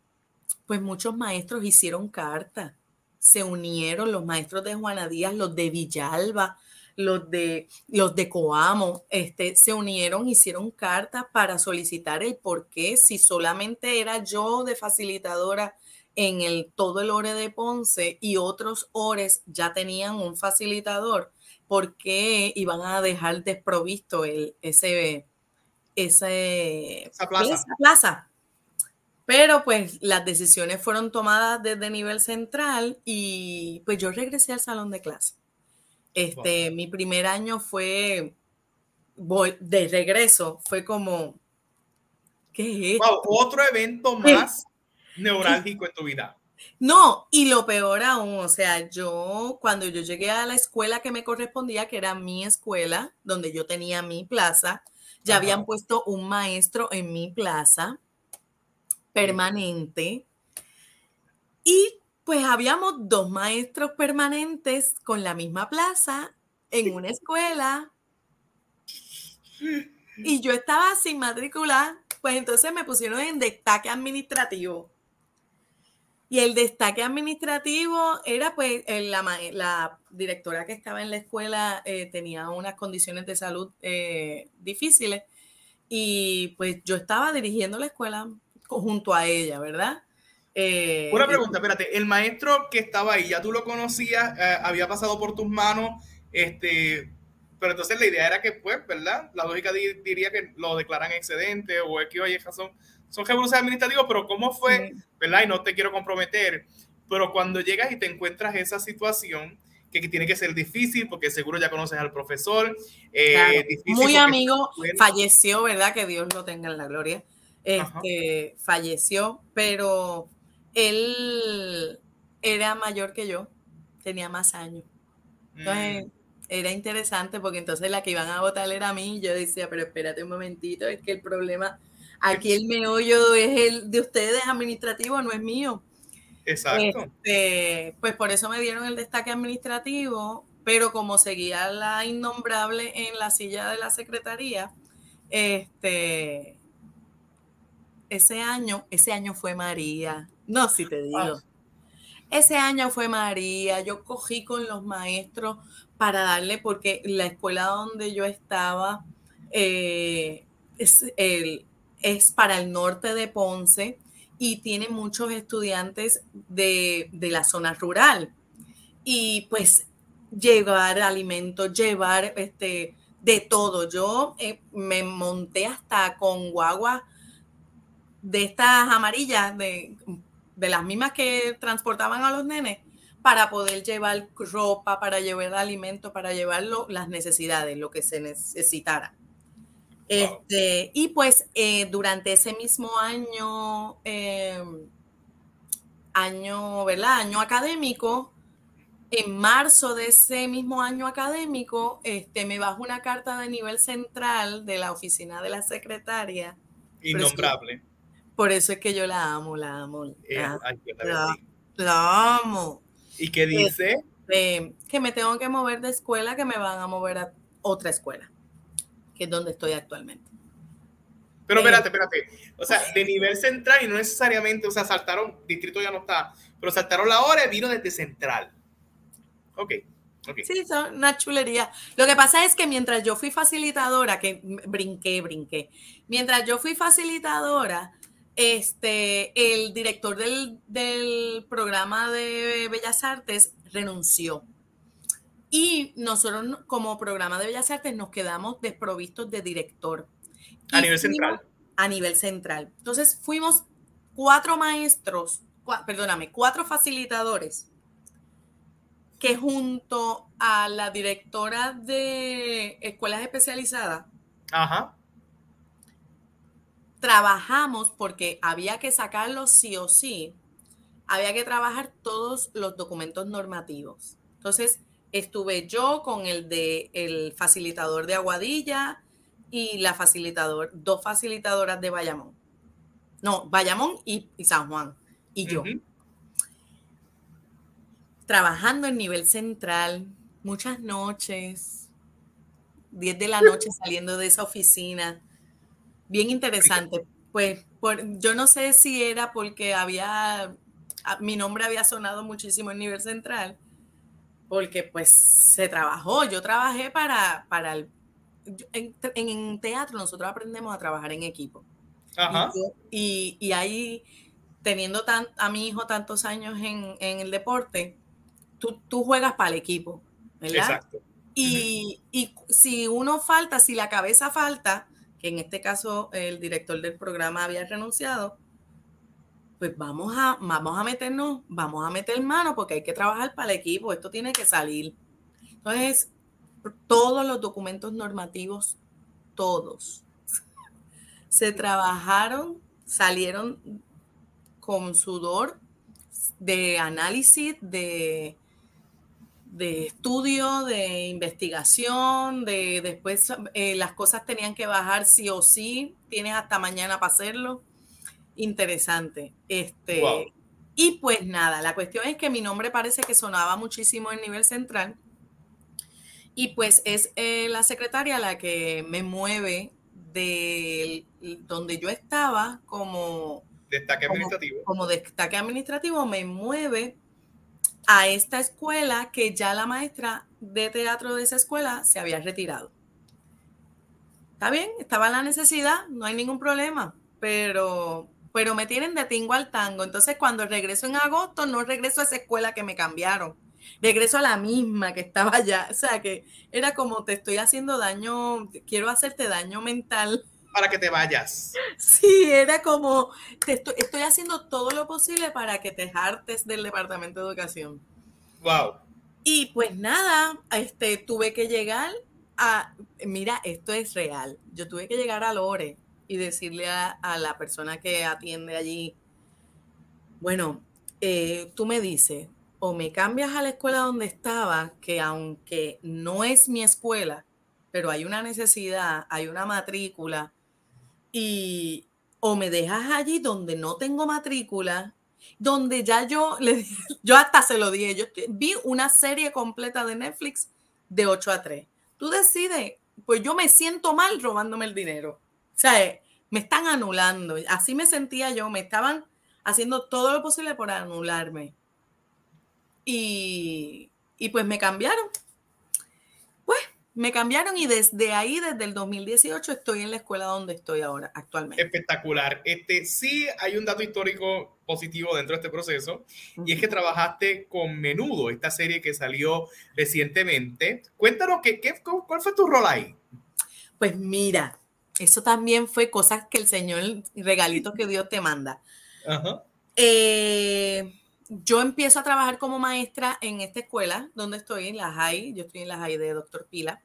pues muchos maestros hicieron cartas, se unieron los maestros de Juana Díaz, los de Villalba, los de, los de Coamo, este, se unieron, hicieron cartas para solicitar el por qué, si solamente era yo de facilitadora en el, todo el ORE de Ponce y otros ORES ya tenían un facilitador, ¿por qué iban a dejar desprovisto el, ese, ese, esa plaza. plaza? Pero pues las decisiones fueron tomadas desde nivel central y pues yo regresé al salón de clase. Este, mi primer año fue voy, de regreso, fue como ¿qué es otro evento más neurálgico en tu vida. No, y lo peor aún, o sea, yo cuando yo llegué a la escuela que me correspondía, que era mi escuela, donde yo tenía mi plaza, ya habían puesto un maestro en mi plaza permanente. Y pues habíamos dos maestros permanentes con la misma plaza en una escuela. Y yo estaba sin matrícula, pues entonces me pusieron en destaque administrativo. Y el destaque administrativo era pues la, la directora que estaba en la escuela eh, tenía unas condiciones de salud eh, difíciles y pues yo estaba dirigiendo la escuela junto a ella, ¿verdad? Eh, Una pregunta, espérate, el maestro que estaba ahí, ¿ya tú lo conocías? ¿Había pasado por tus manos? Este, pero entonces la idea era que, pues, ¿verdad? La lógica diría que lo declaran excedente o X o Y razón son revoluciones administrativos, pero ¿cómo fue? ¿Verdad? Y no te quiero comprometer, pero cuando llegas y te encuentras esa situación, que, tiene que ser difícil porque seguro ya conoces al profesor. Eh, muy amigo, falleció, ¿verdad? Que Dios lo tenga en la gloria. Este, falleció, pero él era mayor que yo, tenía más años. Entonces, mm. era interesante porque entonces la que iban a votar era a mí. Yo decía, pero espérate un momentito, es que el problema Aquí el meollo es el de ustedes administrativo, no es mío. Exacto. Este, pues por eso me dieron el destaque administrativo, pero como seguía la innombrable en la silla de la secretaría, este, ese año, ese año fue María. No, si te digo. Ese año fue María. Yo cogí con los maestros para darle, porque la escuela donde yo estaba eh, es, es para el norte de Ponce y tiene muchos estudiantes de, la zona rural. Y pues llevar alimentos, llevar este, de todo. Yo eh, me monté hasta con guagua de estas amarillas, de, de las mismas que transportaban a los nenes, para poder llevar ropa, para llevar alimentos, para llevar las necesidades, lo que se necesitara. Este, y pues eh, durante ese mismo año, em, año, ¿verdad? Año académico, en marzo de ese mismo año académico, este, me bajo una carta de nivel central de la oficina de la secretaria. Innombrable. Por eso es que yo la amo, la amo. La, amo. ¿Y qué dice? Este, que me tengo que mover de escuela, que me van a mover a otra escuela que es donde estoy actualmente. Pero espérate, espérate. O sea, de nivel central y no necesariamente, o sea, saltaron, distrito ya no está, pero saltaron la hora y vino desde central. Ok. Okay. Sí, son una chulería. Lo que pasa es que mientras yo fui facilitadora, que brinqué, brinqué, mientras yo fui facilitadora, este, el director del, del programa de Bellas Artes renunció. Y nosotros como programa de Bellas Artes nos quedamos desprovistos de director. A nivel central. A nivel central. Entonces fuimos cuatro maestros, perdóname, cuatro facilitadores que junto a la directora de escuelas especializadas trabajamos porque había que sacarlos sí o sí, había que trabajar todos los documentos normativos. Entonces, estuve yo con el de el facilitador de Aguadilla y la facilitador, dos facilitadoras de Bayamón. No, Bayamón y, San Juan. Y yo. Trabajando en nivel central, muchas noches, 10 de la noche saliendo de esa oficina. Bien interesante. Pues yo no sé si era porque había, mi nombre había sonado muchísimo en nivel central porque pues se trabajó. Yo trabajé para, para el... En, teatro nosotros aprendemos a trabajar en equipo. Y, y, ahí, teniendo tan, a mi hijo tantos años en, el deporte, tú, tú, juegas para el equipo, ¿verdad? Exacto. Y, y si uno falta, si la cabeza falta, que en este caso el director del programa había renunciado, pues vamos a, vamos a meternos, vamos a meter mano porque hay que trabajar para el equipo, esto tiene que salir. Entonces, todos los documentos normativos, todos, se trabajaron, salieron con sudor de análisis, de, de estudio, de investigación, de después eh, las cosas tenían que bajar sí o sí, tienes hasta mañana para hacerlo interesante. Este, Y pues nada, la cuestión es que mi nombre parece que sonaba muchísimo en nivel central. Y pues es eh, la secretaria la que me mueve de donde yo estaba como destaque administrativo. Como, destaque administrativo, me mueve a esta escuela que ya la maestra de teatro de esa escuela se había retirado. Está bien, estaba la necesidad, no hay ningún problema, pero pero me tienen de tingo al tango. Entonces, cuando regreso en agosto, no regreso a esa escuela que me cambiaron. Regreso a la misma que estaba allá. O sea, que era como te estoy haciendo daño, quiero hacerte daño mental. Para que te vayas. Sí, era como, te estoy, estoy haciendo todo lo posible para que te hartes del Departamento de Educación. Wow. Y pues nada, este, tuve que llegar a, mira, esto es real. Yo tuve que llegar a Lore y decirle a, la persona que atiende allí, bueno, eh, tú me dices, o me cambias a la escuela donde estaba, que aunque no es mi escuela, pero hay una necesidad, hay una matrícula, y o me dejas allí donde no tengo matrícula donde ya yo, le, yo hasta se lo dije, yo vi una serie completa de Netflix de 8 a 3. Tú decides, pues yo me siento mal robándome el dinero. O sea, me están anulando. Así me sentía yo, me estaban haciendo todo lo posible por anularme. Y, y pues me cambiaron. Me cambiaron y desde ahí, desde el 2018, estoy en la escuela donde estoy ahora, actualmente. Espectacular. Este, sí hay un dato histórico positivo dentro de este proceso y es que trabajaste con Menudo, esta serie que salió recientemente. Cuéntanos, ¿qué, qué, ¿cuál fue tu rol ahí? Pues mira, eso también fue cosas que el Señor, regalitos que Dios te manda. Eh, yo empiezo a trabajar como maestra en esta escuela donde estoy, en la JAI. Yo estoy en la JAI de Doctor Pila.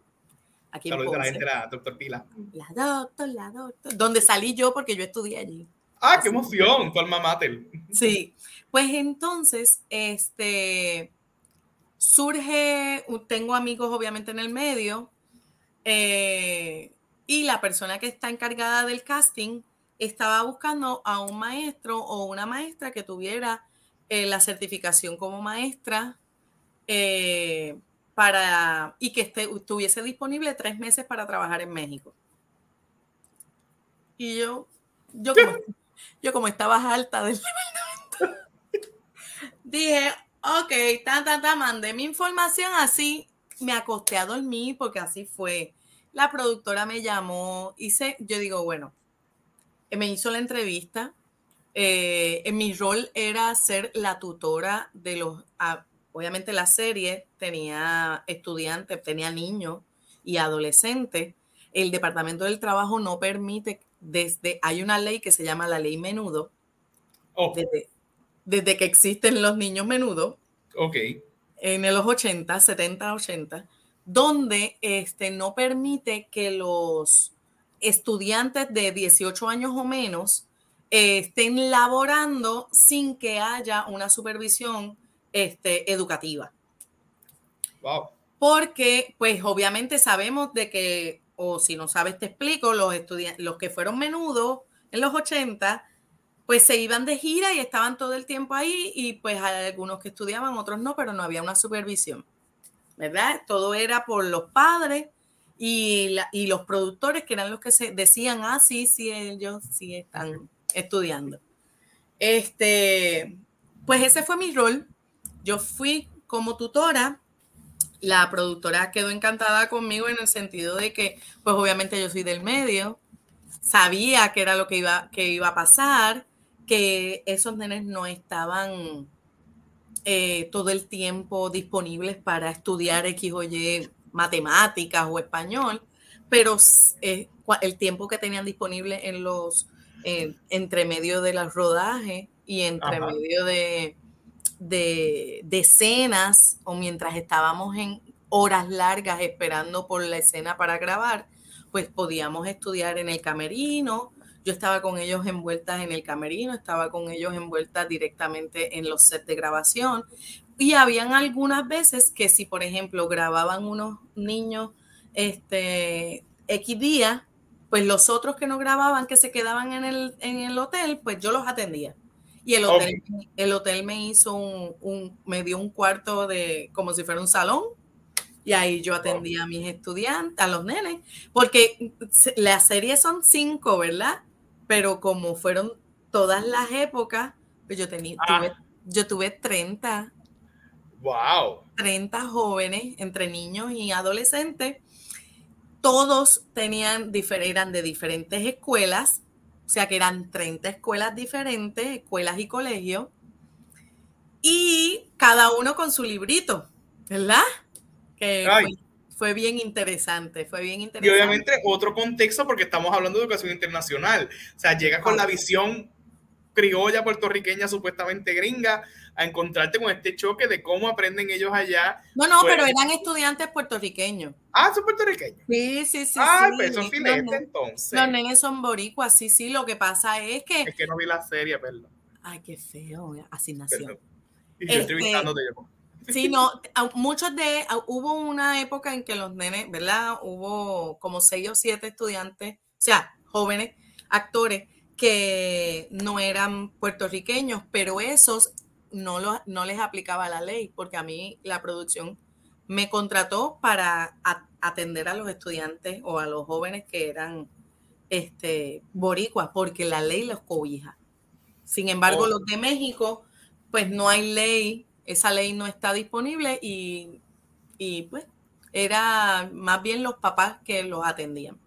Aquí en la gente, la Doctor Pila. La Doctor, la Doctor. Donde salí yo porque yo estudié allí. ¡Ah, qué emoción! Tu alma mater. Sí. Pues entonces, este surge, tengo amigos obviamente en el medio, eh, y la persona que está encargada del casting estaba buscando a un maestro o una maestra que tuviera eh, la certificación como maestra eh, para, y que estuviese disponible tres meses para trabajar en México. Y yo, yo como, yo como estaba alta del dije, ok, ta, ta, ta, mandé mi información así, me acosté a dormir porque así fue. La productora me llamó, hice, yo digo, bueno, me hizo la entrevista. Eh, en mi rol era ser la tutora de los, obviamente la serie tenía estudiantes, tenía niños y adolescentes. El Departamento del Trabajo no permite, desde, hay una ley que se llama la ley menudo, oh. desde, desde, que existen los niños menudo. Ok. En los 80, 70, 80 donde este, no permite que los estudiantes de 18 años o menos eh, estén laborando sin que haya una supervisión este, educativa. Wow. Porque, pues obviamente sabemos de que, o si no sabes, te explico, los estudiantes, los que fueron menudos en los 80, pues se iban de gira y estaban todo el tiempo ahí y pues hay algunos que estudiaban, otros no, pero no había una supervisión. ¿verdad? Todo era por los padres y, y los productores que eran los que se decían, ah, sí, sí, ellos sí están estudiando. Este, pues ese fue mi rol. Yo fui como tutora. La productora quedó encantada conmigo en el sentido de que, pues obviamente yo soy del medio, sabía que era lo que iba, que iba a pasar, que esos nenes no estaban eh, todo el tiempo disponibles para estudiar X o Y matemáticas o español, pero eh, el tiempo que tenían disponible en los, entre medio de los rodajes y entre medio de, de, de escenas o mientras estábamos en horas largas esperando por la escena para grabar, pues podíamos estudiar en el camerino yo estaba con ellos envueltas en el camerino, estaba con ellos envueltas directamente en los sets de grabación. Y habían algunas veces que si, por ejemplo, grababan unos niños este, X día, pues los otros que no grababan, que se quedaban en el, en el hotel, pues yo los atendía. Y el hotel, el hotel me hizo un, un, me dio un cuarto de, como si fuera un salón, y ahí yo atendía a mis estudiantes, a los nenes, porque las series son cinco, ¿verdad? pero como fueron todas las épocas, pues yo tenía, ah. tuve, yo tuve 30. Wow. 30 jóvenes, entre niños y adolescentes. Todos tenían, eran de diferentes escuelas, o sea que eran 30 escuelas diferentes, escuelas y colegios, y cada uno con su librito, ¿verdad? Que fue bien interesante, fue bien interesante. Y obviamente otro contexto porque estamos hablando de educación internacional. O sea, llega con la visión criolla puertorriqueña supuestamente gringa a encontrarte con este choque de cómo aprenden ellos allá. No, no, pero eran estudiantes puertorriqueños. Ah, son puertorriqueños. Sí, sí, sí. Ah, pues son filetes entonces. Los nenes son boricuas, sí, sí. Lo que pasa es que. Es que no vi la serie, perdón. Ay, qué feo, asignación. Y yo este, entrevistándote yo. Sí, no, muchos de, hubo una época en que los nenes, ¿verdad? Hubo como seis o siete estudiantes, o sea, jóvenes, actores, que no eran puertorriqueños, pero esos no, no les aplicaba la ley, porque a mí la producción me contrató para atender a los estudiantes o a los jóvenes que eran este, boricuas, porque la ley los cobija. Sin embargo, oh. los de México, pues no hay ley, esa ley no está disponible y, pues era más bien los papás que los atendían.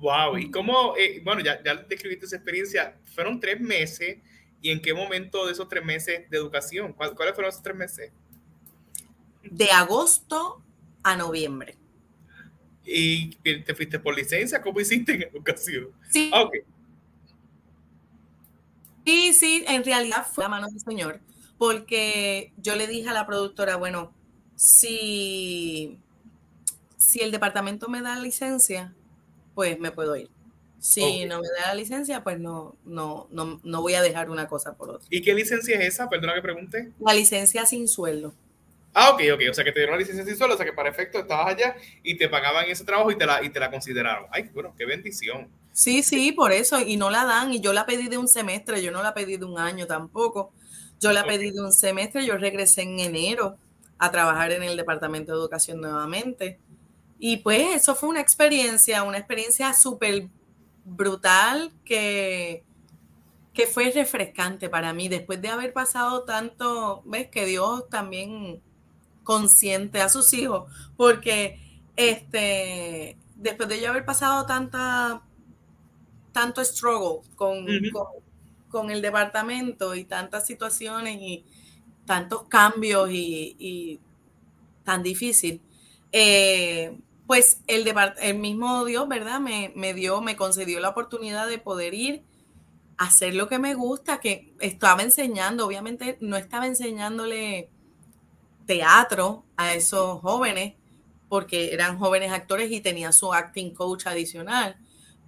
Wow, y cómo, eh, bueno, ya, ya describiste esa experiencia, fueron tres meses, ¿y en qué momento de esos tres meses de educación? ¿Cuáles fueron esos tres meses? De agosto a noviembre. ¿Y te fuiste por licencia? ¿Cómo hiciste en educación? Sí. Ah, Sí, sí, en realidad fue la mano del Señor, porque yo le dije a la productora, bueno, si, si el departamento me da licencia, pues me puedo ir. Si no me da la licencia, pues no, no, no, no voy a dejar una cosa por otra. ¿Y qué licencia es esa? Perdona que pregunte. La licencia sin sueldo. Ah, ok, ok. O sea, que te dieron la licencia sin sueldo, o sea, que para efecto estabas allá y te pagaban ese trabajo y te la, y te la consideraron. Ay, bueno, qué bendición. Sí, sí, por eso. Y no la dan. Y yo la pedí de un semestre, yo no la pedí de un año tampoco. Yo la pedí de un semestre, yo regresé en enero a trabajar en el Departamento de Educación nuevamente. Y pues eso fue una experiencia, una experiencia súper brutal que, que fue refrescante para mí. Después de haber pasado tanto, ves que Dios también consciente a sus hijos, porque este, después de yo haber pasado tanta, tanto struggle con, con, el departamento y tantas situaciones y tantos cambios y, tan difícil, eh, pues el, el mismo Dios, ¿verdad? Me, me dio, me concedió la oportunidad de poder ir a hacer lo que me gusta, que estaba enseñando, obviamente no estaba enseñándole teatro a esos jóvenes, porque eran jóvenes actores y tenía su acting coach adicional,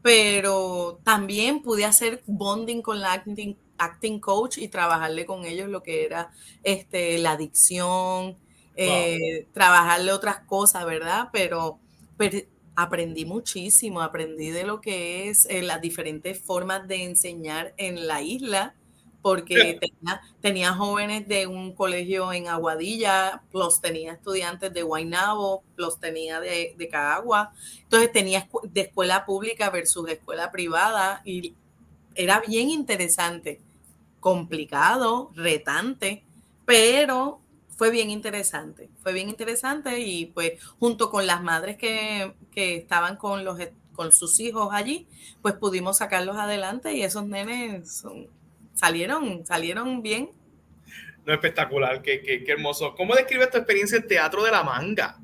pero también pude hacer bonding con la acting, acting coach y trabajarle con ellos lo que era este, la adicción, eh, trabajarle otras cosas, ¿verdad? Pero, aprendí muchísimo, aprendí de lo que es eh, las diferentes formas de enseñar en la isla porque tenía, jóvenes de un colegio en Aguadilla, los tenía estudiantes de Guaynabo, los tenía de, de Cagua, entonces tenía de escuela pública versus escuela privada y era bien interesante, complicado, retante, pero fue bien interesante, fue bien interesante y pues junto con las madres que, que estaban con, los, con sus hijos allí, pues pudimos sacarlos adelante y esos nenes son salieron, salieron bien. No, espectacular, qué, qué, qué hermoso. ¿Cómo describes tu experiencia en Teatro de la Manga?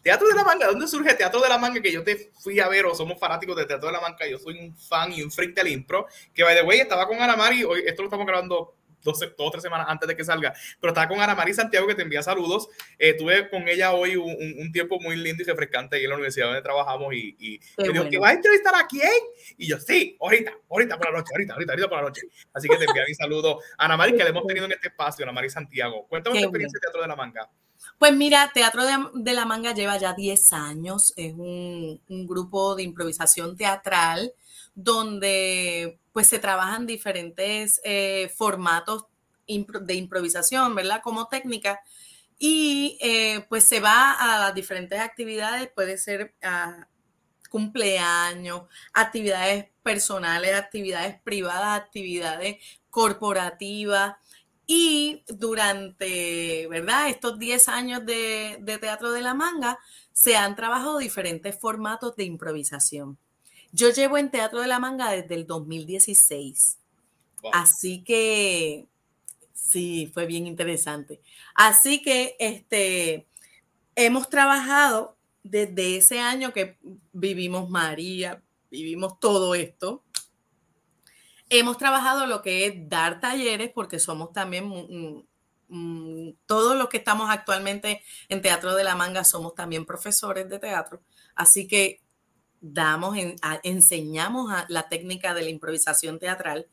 Teatro de la Manga, ¿dónde surge Teatro de la Manga? Que yo te fui a ver, o somos fanáticos de Teatro de la Manga, yo soy un fan y un freak del impro, que by the way, estaba con Ana Mari, hoy esto lo estamos grabando dos, o tres semanas antes de que salga. Pero estaba con Ana María Santiago, que te envía saludos. Eh, tuve con ella hoy un, un, tiempo muy lindo y refrescante ahí en la universidad donde trabajamos. Y, y me dijo, ¿que vas a entrevistar a quién? Y yo, sí, ahorita, ahorita por la noche, ahorita, ahorita, ahorita por la noche. Así que te envío mi saludo. Ana María, que le hemos tenido en este espacio, Ana María Santiago. Cuéntame tu experiencia de Teatro de la Manga. Pues mira, Teatro de, de, la Manga lleva ya 10 años, es un, un, grupo de improvisación teatral donde pues se trabajan diferentes eh, formatos de improvisación, ¿verdad? Como técnica. Y eh, pues se va a las diferentes actividades, puede ser cumpleaños, actividades personales, actividades privadas, actividades corporativas. Y durante, ¿verdad? Estos 10 años de Teatro de la Manga, se han trabajado diferentes formatos de improvisación. Yo llevo en Teatro de la Manga desde el 2016. Así que Sí, fue bien interesante. Así que este, hemos trabajado desde ese año que vivimos María, vivimos todo esto. Hemos trabajado lo que es dar talleres, porque somos también, todos los que estamos actualmente en Teatro de la Manga somos también profesores de teatro. Así que damos, enseñamos la técnica de la improvisación teatral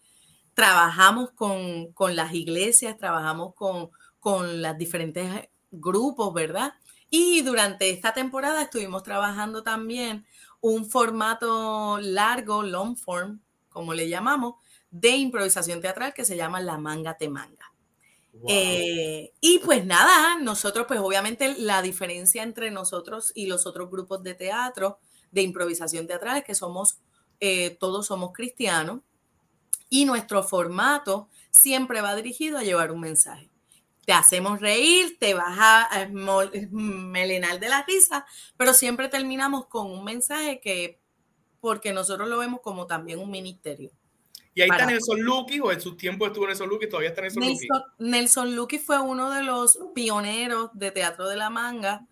trabajamos con, las iglesias, trabajamos con, con los diferentes grupos, ¿verdad? Y durante esta temporada estuvimos trabajando también un formato largo, long form, como le llamamos, de improvisación teatral que se llama La Manga Te Manga. Eh, y pues nada, nosotros pues obviamente la diferencia entre nosotros y los otros grupos de teatro, de improvisación teatral, que somos, eh, todos somos cristianos y nuestro formato siempre va dirigido a llevar un mensaje. Te hacemos reír, te vas a melenar de la risa, pero siempre terminamos con un mensaje que, porque nosotros lo vemos como también un ministerio. Y ahí está Nelson Lucky, o en su tiempo estuvo Nelson Lucky, todavía está Nelson, Lucky. Nelson Lucky fue uno de los pioneros de Teatro de la Manga,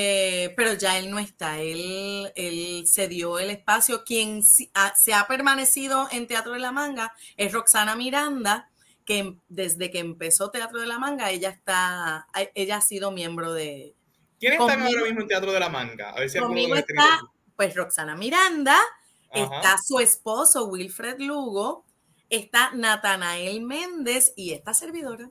eh, pero ya él no está, él, él se dio el espacio. Quien se ha permanecido en Teatro de la Manga es Roxana Miranda, que desde que empezó Teatro de la Manga, ella está, ella ha sido miembro de... ¿Quién está ahora mismo en Teatro de la Manga? A ver si conmigo está, pues Roxana Miranda, está su esposo Wilfred Lugo, está Natanael Méndez y esta servidora.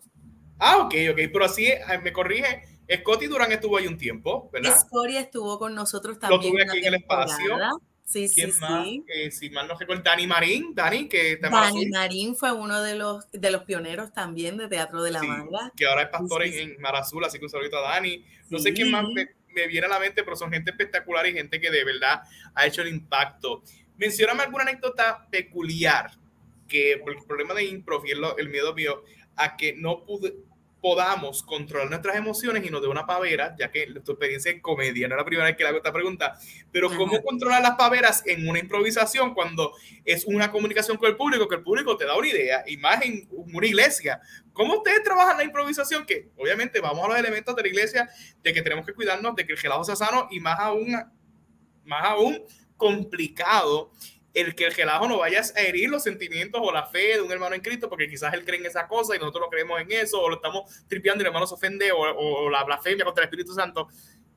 Ah, ok, ok, pero así me corrige. Scotty Durán estuvo ahí un tiempo, ¿verdad? Scotty estuvo con nosotros también. Lo tuve aquí en el espacio. Sí, sí, sí. Eh, si mal no recuerdo, Dani Marín, Dani, que Dani Marín fue uno de los, de los pioneros también de Teatro de la Manga. Que ahora es pastor en, en, Mar Azul, así que un saludito a Dani. No sé quién más me, me, viene a la mente, pero son gente espectacular y gente que de verdad ha hecho el impacto. Mencióname alguna anécdota peculiar que por el problema de improv y el, miedo mío a que no pude, podamos controlar nuestras emociones y nos dé una pavera, ya que tu experiencia en comedia no es la primera vez que le hago esta pregunta, pero ¿cómo controlar las paveras en una improvisación cuando es una comunicación con el público, que el público te da una idea, y más en una iglesia? ¿Cómo ustedes trabajan la improvisación? Que obviamente vamos a los elementos de la iglesia, de que tenemos que cuidarnos de que el gelado sea sano y más aún, más aún complicado el que el relajo no vaya a herir los sentimientos o la fe de un hermano en Cristo, porque quizás él cree en esa cosa y nosotros no creemos en eso, o lo estamos tripeando y el hermano se ofende, o, la blasfemia contra el Espíritu Santo.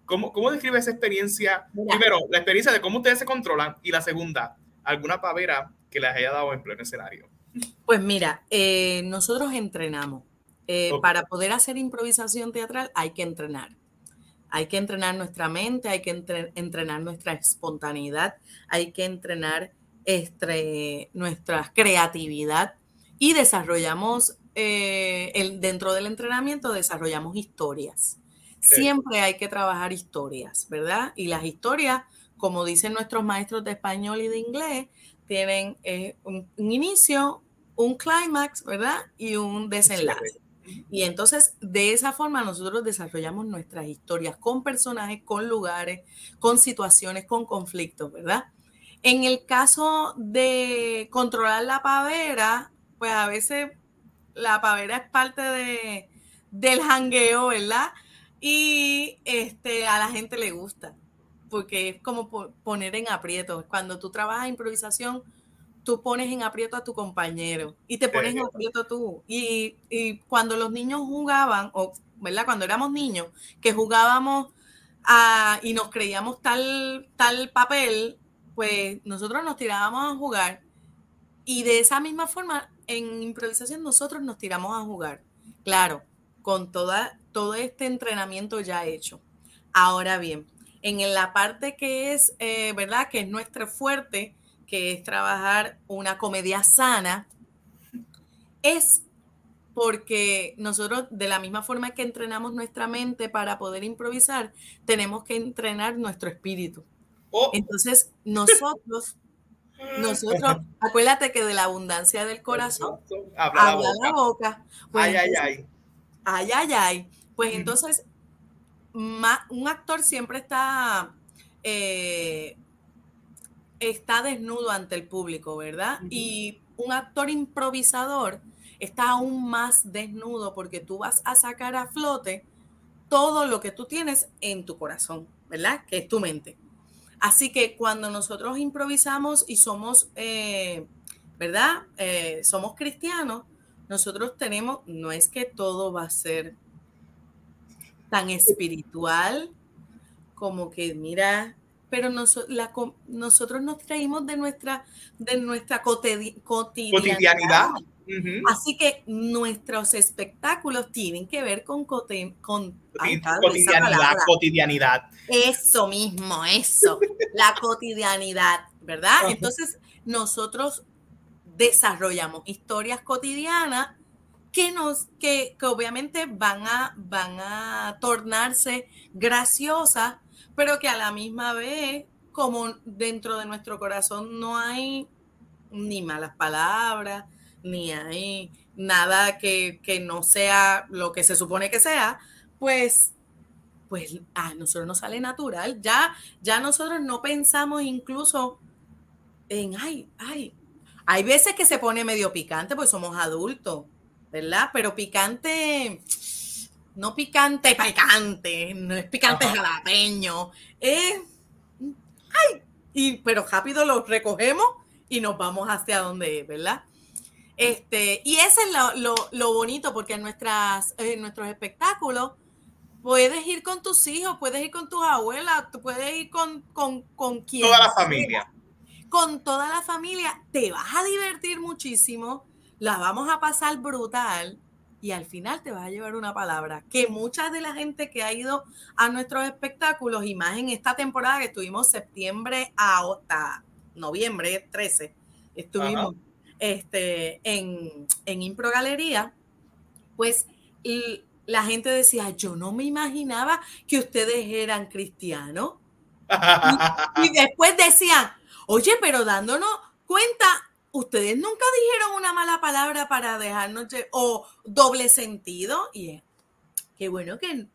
¿Cómo, cómo describe esa experiencia? Primero, la experiencia de cómo ustedes se controlan, y la segunda, alguna pavera que les haya dado en pleno escenario. Pues mira, eh, nosotros entrenamos. Eh, para poder hacer improvisación teatral hay que entrenar. Hay que entrenar nuestra mente, hay que entrenar nuestra espontaneidad, hay que entrenar este, nuestra creatividad y desarrollamos, eh, el, dentro del entrenamiento desarrollamos historias. Siempre hay que trabajar historias, ¿verdad? Y las historias, como dicen nuestros maestros de español y de inglés, tienen eh, un, un, inicio, un clímax, ¿verdad? Y un desenlace. Y entonces, de esa forma, nosotros desarrollamos nuestras historias con personajes, con lugares, con situaciones, con conflictos, ¿verdad? En el caso de controlar la pavera, pues a veces la pavera es parte de, del jangueo, ¿verdad? Y este, a la gente le gusta, porque es como poner en aprieto. Cuando tú trabajas improvisación, tú pones en aprieto a tu compañero y te pones en aprieto tú. Y, y cuando los niños jugaban, o, ¿verdad? Cuando éramos niños, que jugábamos a, y nos creíamos tal, tal papel, pues nosotros nos tirábamos a jugar y de esa misma forma en improvisación nosotros nos tiramos a jugar. Claro, con toda, todo este entrenamiento ya hecho. Ahora bien, en la parte que es, eh, ¿verdad? Que es nuestro fuerte, que es trabajar una comedia sana, es porque nosotros, de la misma forma que entrenamos nuestra mente para poder improvisar, tenemos que entrenar nuestro espíritu. Oh. Entonces, nosotros, nosotros, acuérdate que de la abundancia del corazón habla, la boca. Pues ay, ay, ay. Ay, ay, ay. Pues entonces, un actor siempre está, eh, está desnudo ante el público, ¿verdad? Y un actor improvisador está aún más desnudo porque tú vas a sacar a flote todo lo que tú tienes en tu corazón, ¿verdad? Que es tu mente. Así que cuando nosotros improvisamos y somos, eh, ¿verdad? Eh, somos cristianos, nosotros tenemos, no es que todo va a ser tan espiritual como que, mira, pero nosotros nos traímos de nuestra, de nuestra cotidianidad. Así que nuestros espectáculos tienen que ver con, con cotidianidad, cotidianidad. Eso mismo, eso, la cotidianidad, ¿verdad? Entonces, nosotros desarrollamos historias cotidianas que nos, que, que obviamente van a, van a tornarse graciosas, pero que a la misma vez, como dentro de nuestro corazón no hay ni malas palabras, ni hay nada que, que no sea lo que se supone que sea, pues pues a nosotros nos sale natural. Ya, ya nosotros no pensamos incluso en, ay, ay, hay veces que se pone medio picante, pues somos adultos, ¿verdad? Pero picante, no picante, picante, no es picante jalapeño, es, ay, y, pero rápido lo recogemos y nos vamos hacia donde es, ¿verdad? Este, y ese es lo, lo, bonito, porque en, nuestras, en nuestros espectáculos puedes ir con tus hijos, puedes ir con tus abuelas, puedes ir con, con, con quien. Toda la familia. Con toda la familia. Te vas a divertir muchísimo, la vamos a pasar brutal y al final te vas a llevar una palabra que mucha de la gente que ha ido a nuestros espectáculos y más en esta temporada que estuvimos septiembre hasta noviembre 13, estuvimos este, en, en Impro Galería, pues la gente decía, yo no me imaginaba que ustedes eran cristianos. y, después decían, oye, pero dándonos cuenta, ustedes nunca dijeron una mala palabra para dejarnos o doble sentido. Y es, qué bueno que,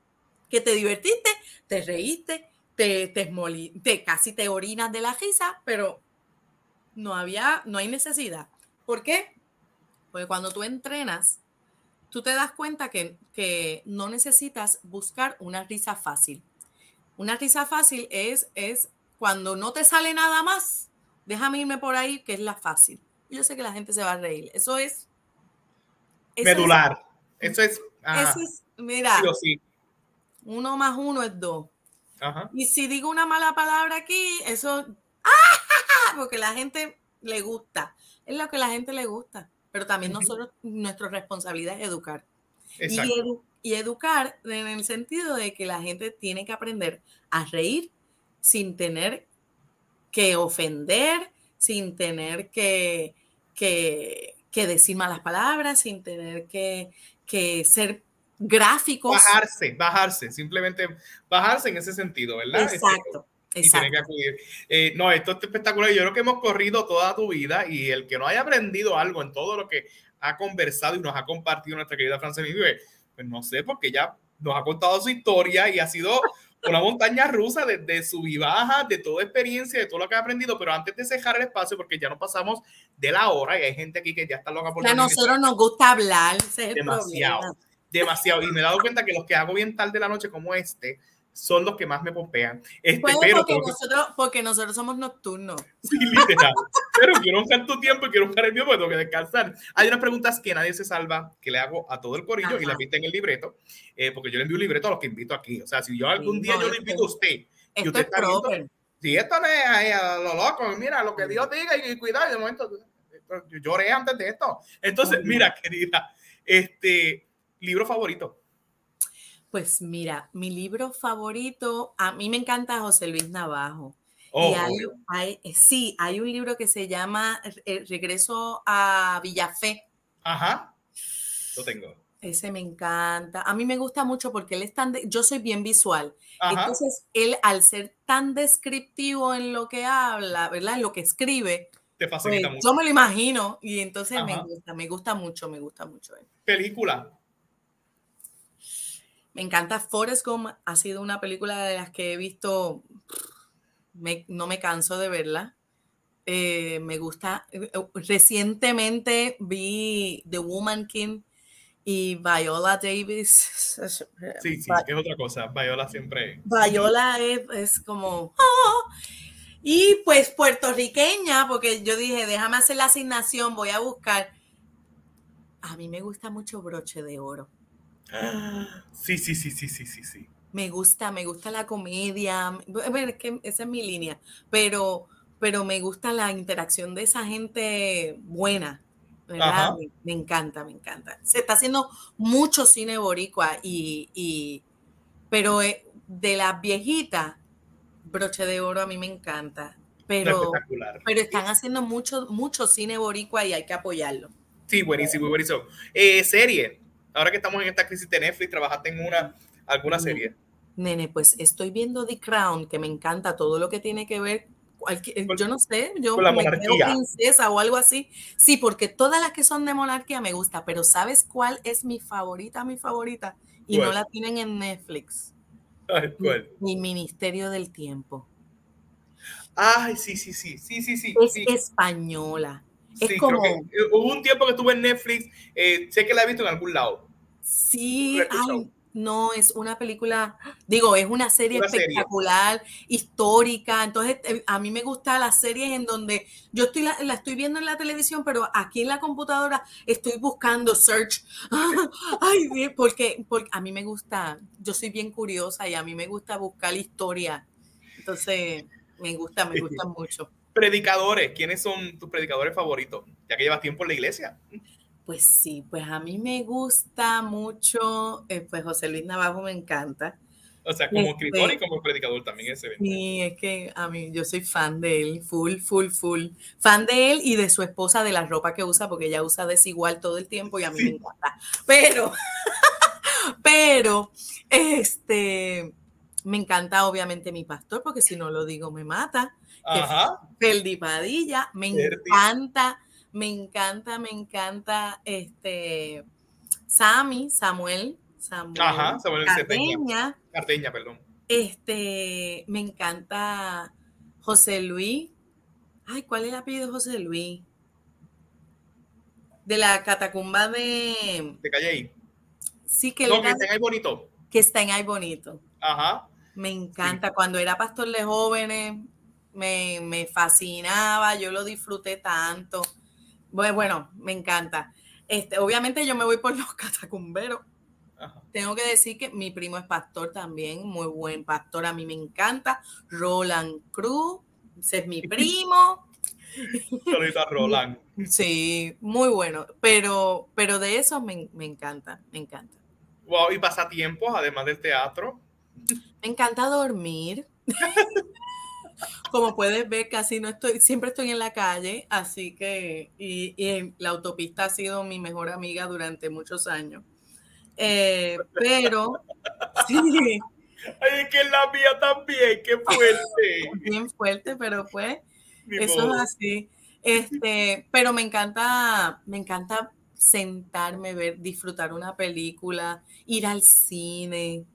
que te divertiste, te reíste, te, te, te casi te orinas de la risa, pero no había, no hay necesidad. ¿Por qué? Porque cuando tú entrenas, tú te das cuenta que, que no necesitas buscar una risa fácil. Una risa fácil es, es cuando no te sale nada más, déjame irme por ahí, que es la fácil. Yo sé que la gente se va a reír. Eso es... Medular. eso es... Eso es, mira, uno más uno es dos. Y si digo una mala palabra aquí, eso... Porque la gente le gusta. Es lo que la gente le gusta pero también nosotros, nuestra responsabilidad es educar. Y, educar en el sentido de que la gente tiene que aprender a reír sin tener que ofender, sin tener que, que, decir malas palabras, sin tener que, que ser gráficos. Bajarse, bajarse, simplemente bajarse en ese sentido, ¿verdad? Este, Exacto y tiene que acudir. Eh, no, esto es espectacular. Yo creo que hemos corrido toda tu vida y el que no haya aprendido algo en todo lo que ha conversado y nos ha compartido nuestra querida Francine pues no sé, porque ya nos ha contado su historia y ha sido una montaña rusa de, de sub y baja, de toda experiencia, de todo lo que ha aprendido. Pero antes de cejar el espacio, porque ya no pasamos de la hora y hay gente aquí que ya está loca por A nosotros nos gusta hablar. demasiado, demasiado. Y me he dado cuenta que los que hago bien tarde de la noche como este, son los que más me pompean. Este, pero porque, nosotros, porque nosotros somos nocturnos. Sí, literal. pero quiero usar tu tiempo y quiero usar el mío porque tengo que descansar. Hay unas preguntas que nadie se salva, que le hago a todo el corillo y la viste en el libreto, eh, porque yo le envío un libreto a los que invito aquí. O sea, si yo algún día yo le invito a usted y usted está viendo, si esto no es ahí a lo loco, mira, lo que Dios diga y, cuidado, de momento yo lloré antes de esto. Entonces, mira, querida, este libro favorito. Pues mira, mi libro favorito, a mí me encanta José Luis Navajo. y oh, hay, eh, sí, hay un libro que se llama eh, Regreso a Villafé. Ajá, lo tengo. Ese me encanta. A mí me gusta mucho porque él es tan, yo soy bien visual. Entonces, él al ser tan descriptivo en lo que habla, ¿verdad? En lo que escribe, te facilita pues, mucho. Yo me lo imagino y entonces me gusta, me gusta mucho, me gusta mucho. Él. Película. Me encanta Forrest Gump, ha sido una película de las que he visto, no me canso de verla. Eh, me gusta. Eh, recientemente vi The Woman King y Viola Davis. Sí, sí, es otra cosa. Viola siempre. Viola es, como. Oh". Y pues puertorriqueña, porque yo dije, déjame hacer la asignación, voy a buscar. A mí me gusta mucho broche de oro. Sí, sí, sí, sí, sí, sí, sí. Me gusta, me gusta la comedia. es que esa es mi línea, pero, pero me gusta la interacción de esa gente buena. ¿verdad? Me, encanta, me encanta. Se está haciendo mucho cine boricua y, pero eh, de las viejitas, broche de oro a mí me encanta. Pero, pero están haciendo mucho, mucho cine boricua y hay que apoyarlo. Sí, buenísimo, buenísimo. Eh, serie, ahora que estamos en esta crisis de Netflix, ¿trabajaste en una, alguna serie? Nene, pues estoy viendo The Crown, que me encanta todo lo que tiene que ver yo no sé, yo la me creo princesa o algo así. Sí, porque todas las que son de monarquía me gusta, pero ¿sabes cuál es mi favorita, mi favorita? Y no la tienen en Netflix. ¿Cuál? Mi Ministerio del Tiempo. Ay, sí, sí, sí, sí, sí, sí. Es española. es como... Eh, hubo un tiempo que estuve en Netflix, eh, sé que la he visto en algún lado. Sí, ay, no, es una película, digo, es una serie espectacular, histórica. Entonces, eh, a mí me gustan las series en donde yo estoy la, estoy viendo en la televisión, pero aquí en la computadora estoy buscando search. Ay, porque, porque a mí me gusta, yo soy bien curiosa y a mí me gusta buscar historia. Entonces, me gusta, me gusta mucho. Predicadores, ¿quiénes son tus predicadores favoritos? Ya que llevas tiempo en la iglesia. Pues sí, pues a mí me gusta mucho, eh, pues José Luis Navajo me encanta. O sea, como escritor y como predicador también ese. Sí, es que a mí yo soy fan de él, full, full, full. Fan de él y de su esposa, de la ropa que usa, porque ella usa desigual todo el tiempo y a mí me encanta. Pero, pero, este, me encanta obviamente mi pastor, porque si no lo digo me mata. Ajá. Padilla, me encanta me encanta, me encanta este Sammy, Samuel, Samuel, Ajá, Samuel Cardeña, Cardeña, perdón. Este, me encanta José Luis. Ay, ¿cuál es el apellido de José Luis? De la catacumba de. De Calle Sí, que, no, que está en ahí bonito. Que está en ahí bonito. Ajá. Me encanta. Cuando era pastor de jóvenes, me, me fascinaba, yo lo disfruté tanto. Bueno, me encanta. Este, obviamente yo me voy por los catacumberos. Tengo que decir que mi primo es pastor también, muy buen pastor, a mí me encanta. Roland Cruz, ese es mi primo. Solita Roland. Sí, muy bueno, pero, pero de eso me, me encanta, me encanta. Wow, y pasatiempos, además del teatro. Me encanta dormir. Como puedes ver, casi no estoy, siempre estoy en la calle, así que, y, la autopista ha sido mi mejor amiga durante muchos años. Eh, pero, sí. Ay, es que la mía también, qué fuerte. Bien fuerte, pero pues, eso es así. Este, pero me encanta, me encanta sentarme, ver, disfrutar una película, ir al cine,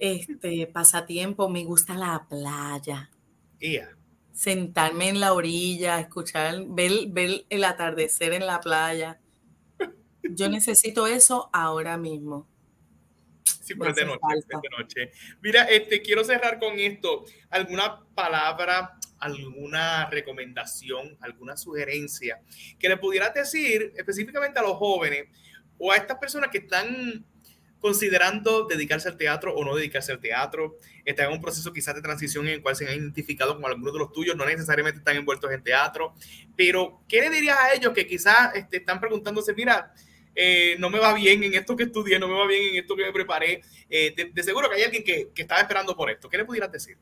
este pasatiempo, me gusta la playa. Sentarme en la orilla, escuchar, ver, ver el atardecer en la playa. Yo necesito eso ahora mismo. Sí, pues de noche, de noche. Mira, este, quiero cerrar con esto. ¿Alguna palabra, alguna recomendación, alguna sugerencia que le pudieras decir específicamente a los jóvenes o a estas personas que están considerando dedicarse al teatro o no dedicarse al teatro, están en un proceso quizás de transición en el cual se han identificado con algunos de los tuyos, no necesariamente están envueltos en teatro, pero ¿qué le dirías a ellos que quizás este, están preguntándose, mira, eh, no me va bien en esto que estudié, no me va bien en esto que me preparé? Eh, de, seguro que hay alguien que, que estaba esperando por esto. ¿Qué le pudieras decir?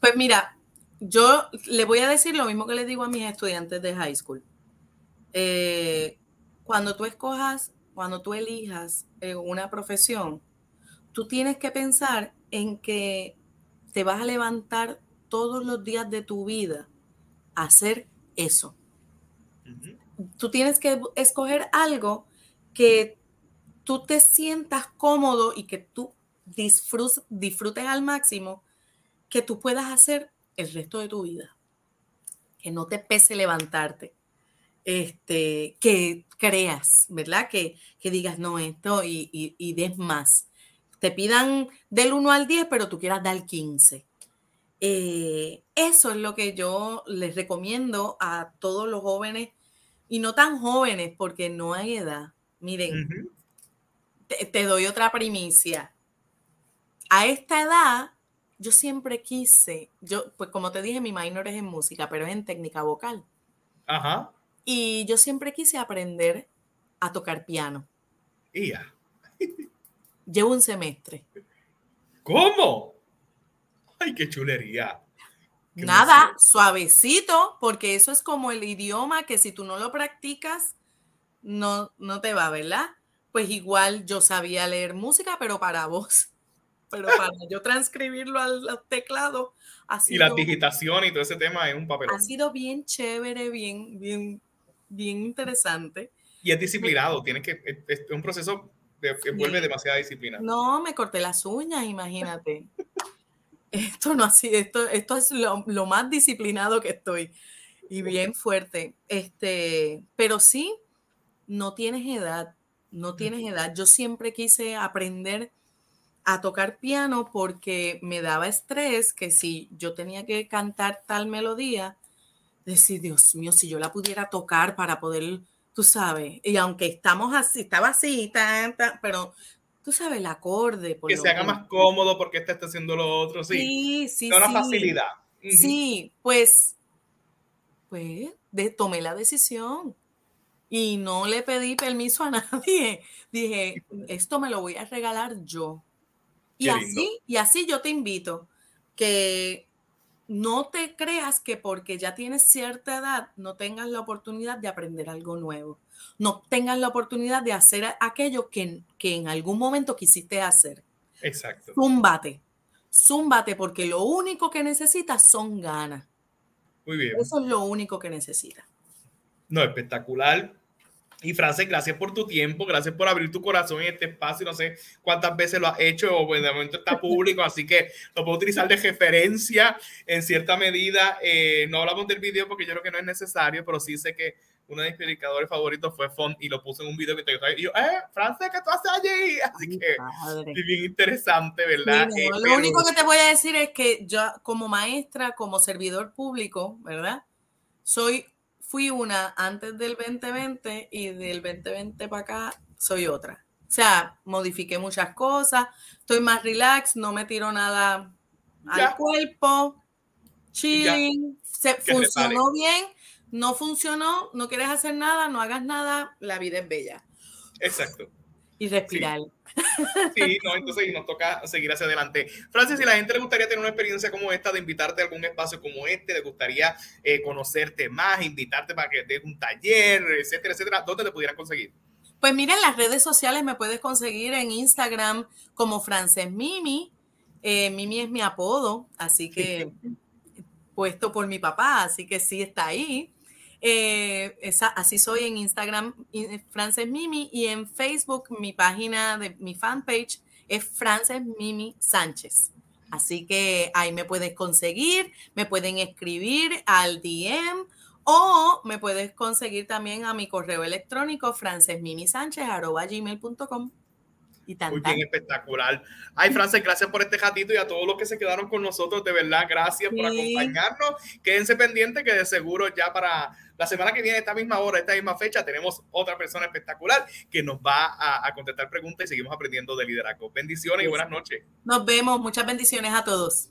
Pues mira, yo le voy a decir lo mismo que les digo a mis estudiantes de high school. Eh, cuando tú escojas cuando tú elijas eh, una profesión, tú tienes que pensar en que te vas a levantar todos los días de tu vida a hacer eso. Tú tienes que escoger algo que tú te sientas cómodo y que tú disfrutes, disfrutes al máximo, que tú puedas hacer el resto de tu vida. Que no te pese levantarte este, que creas, ¿verdad? Que, digas, no, esto y, y, des más. Te pidan del 1 al 10, pero tú quieras dar 15. Eh, eso es lo que yo les recomiendo a todos los jóvenes y no tan jóvenes porque no hay edad. Miren, te, te, doy otra primicia. A esta edad, yo siempre quise, yo, pues como te dije, mi minor es en música, pero es en técnica vocal. Ajá. Y yo siempre quise aprender a tocar piano. ¿Ya? Llevo un semestre. ¿Cómo? ¡Ay, qué chulería! Nada, suavecito, porque eso es como el idioma que si tú no lo practicas, no, no te va, ¿verdad? Pues igual yo sabía leer música, pero para vos. Pero para yo transcribirlo al, teclado. y la digitación y todo ese tema es un papel. Ha sido bien chévere, bien, bien, bien interesante. Y es disciplinado, tiene que, es, un proceso que vuelve demasiada disciplina. No, me corté las uñas, imagínate. esto no así, esto, esto es lo, lo, más disciplinado que estoy y bien fuerte. Este, pero sí, no tienes edad, no tienes edad. Yo siempre quise aprender a tocar piano porque me daba estrés que si yo tenía que cantar tal melodía, decir, Dios mío, si yo la pudiera tocar para poder, tú sabes, y aunque estamos así, estaba así, tan, pero tú sabes, el acorde. que se haga más cómodo porque este está haciendo lo otro, sí. Sí, sí. una facilidad. Sí, pues, pues, de, tomé la decisión y no le pedí permiso a nadie. Dije, esto me lo voy a regalar yo. Y así, y así yo te invito que no te creas que porque ya tienes cierta edad no tengas la oportunidad de aprender algo nuevo. No tengas la oportunidad de hacer aquello que, que en algún momento quisiste hacer. Exacto. Zúmbate. Zúmbate porque lo único que necesitas son ganas. Muy bien. Eso es lo único que necesitas. No, espectacular. Y Frances, gracias por tu tiempo, gracias por abrir tu corazón en este espacio. No sé cuántas veces lo has hecho, o pues de momento está público, así que lo puedo utilizar de referencia en cierta medida. Eh, no hablamos del video porque yo creo que no es necesario, pero sí sé que uno de mis predicadores favoritos fue Font y lo puso en un video que te y yo, eh, Frances, ¿qué tú haces allí? Así que es bien interesante, ¿verdad? Eh, lo único que te voy a decir es que yo como maestra, como servidor público, ¿verdad? Soy fui una antes del 2020 y del 2020 para acá soy otra. O sea, modifiqué muchas cosas, estoy más relax, no me tiro nada al cuerpo, chilling, se, funcionó bien, no funcionó, no quieres hacer nada, no hagas nada, la vida es bella. Exacto. Y respirar. Sí, no, entonces nos toca seguir hacia adelante. Francis, si la gente le gustaría tener una experiencia como esta, de invitarte a algún espacio como este, le gustaría eh, conocerte más, invitarte para que des un taller, etcétera, etcétera, ¿dónde te pudieran conseguir? Pues mira, en las redes sociales me puedes conseguir en Instagram como Frances Mimi. Eh, Mimi es mi apodo, así que puesto por mi papá, así que sí está ahí. Eh, esa, así soy en Instagram, Frances Mimi, y en Facebook mi página de mi fanpage es Frances Mimi Sánchez. Así que ahí me puedes conseguir, me pueden escribir al DM o me puedes conseguir también a mi correo electrónico francesmimisánchez.gmail.com. Muy bien, espectacular. Ay, Frances, gracias por este ratito y a todos los que se quedaron con nosotros, de verdad, gracias por acompañarnos. Quédense pendientes que de seguro ya para la semana que viene, esta misma hora, esta misma fecha, tenemos otra persona espectacular que nos va a, contestar preguntas y seguimos aprendiendo de liderazgo. Bendiciones y buenas noches. Nos vemos, muchas bendiciones a todos.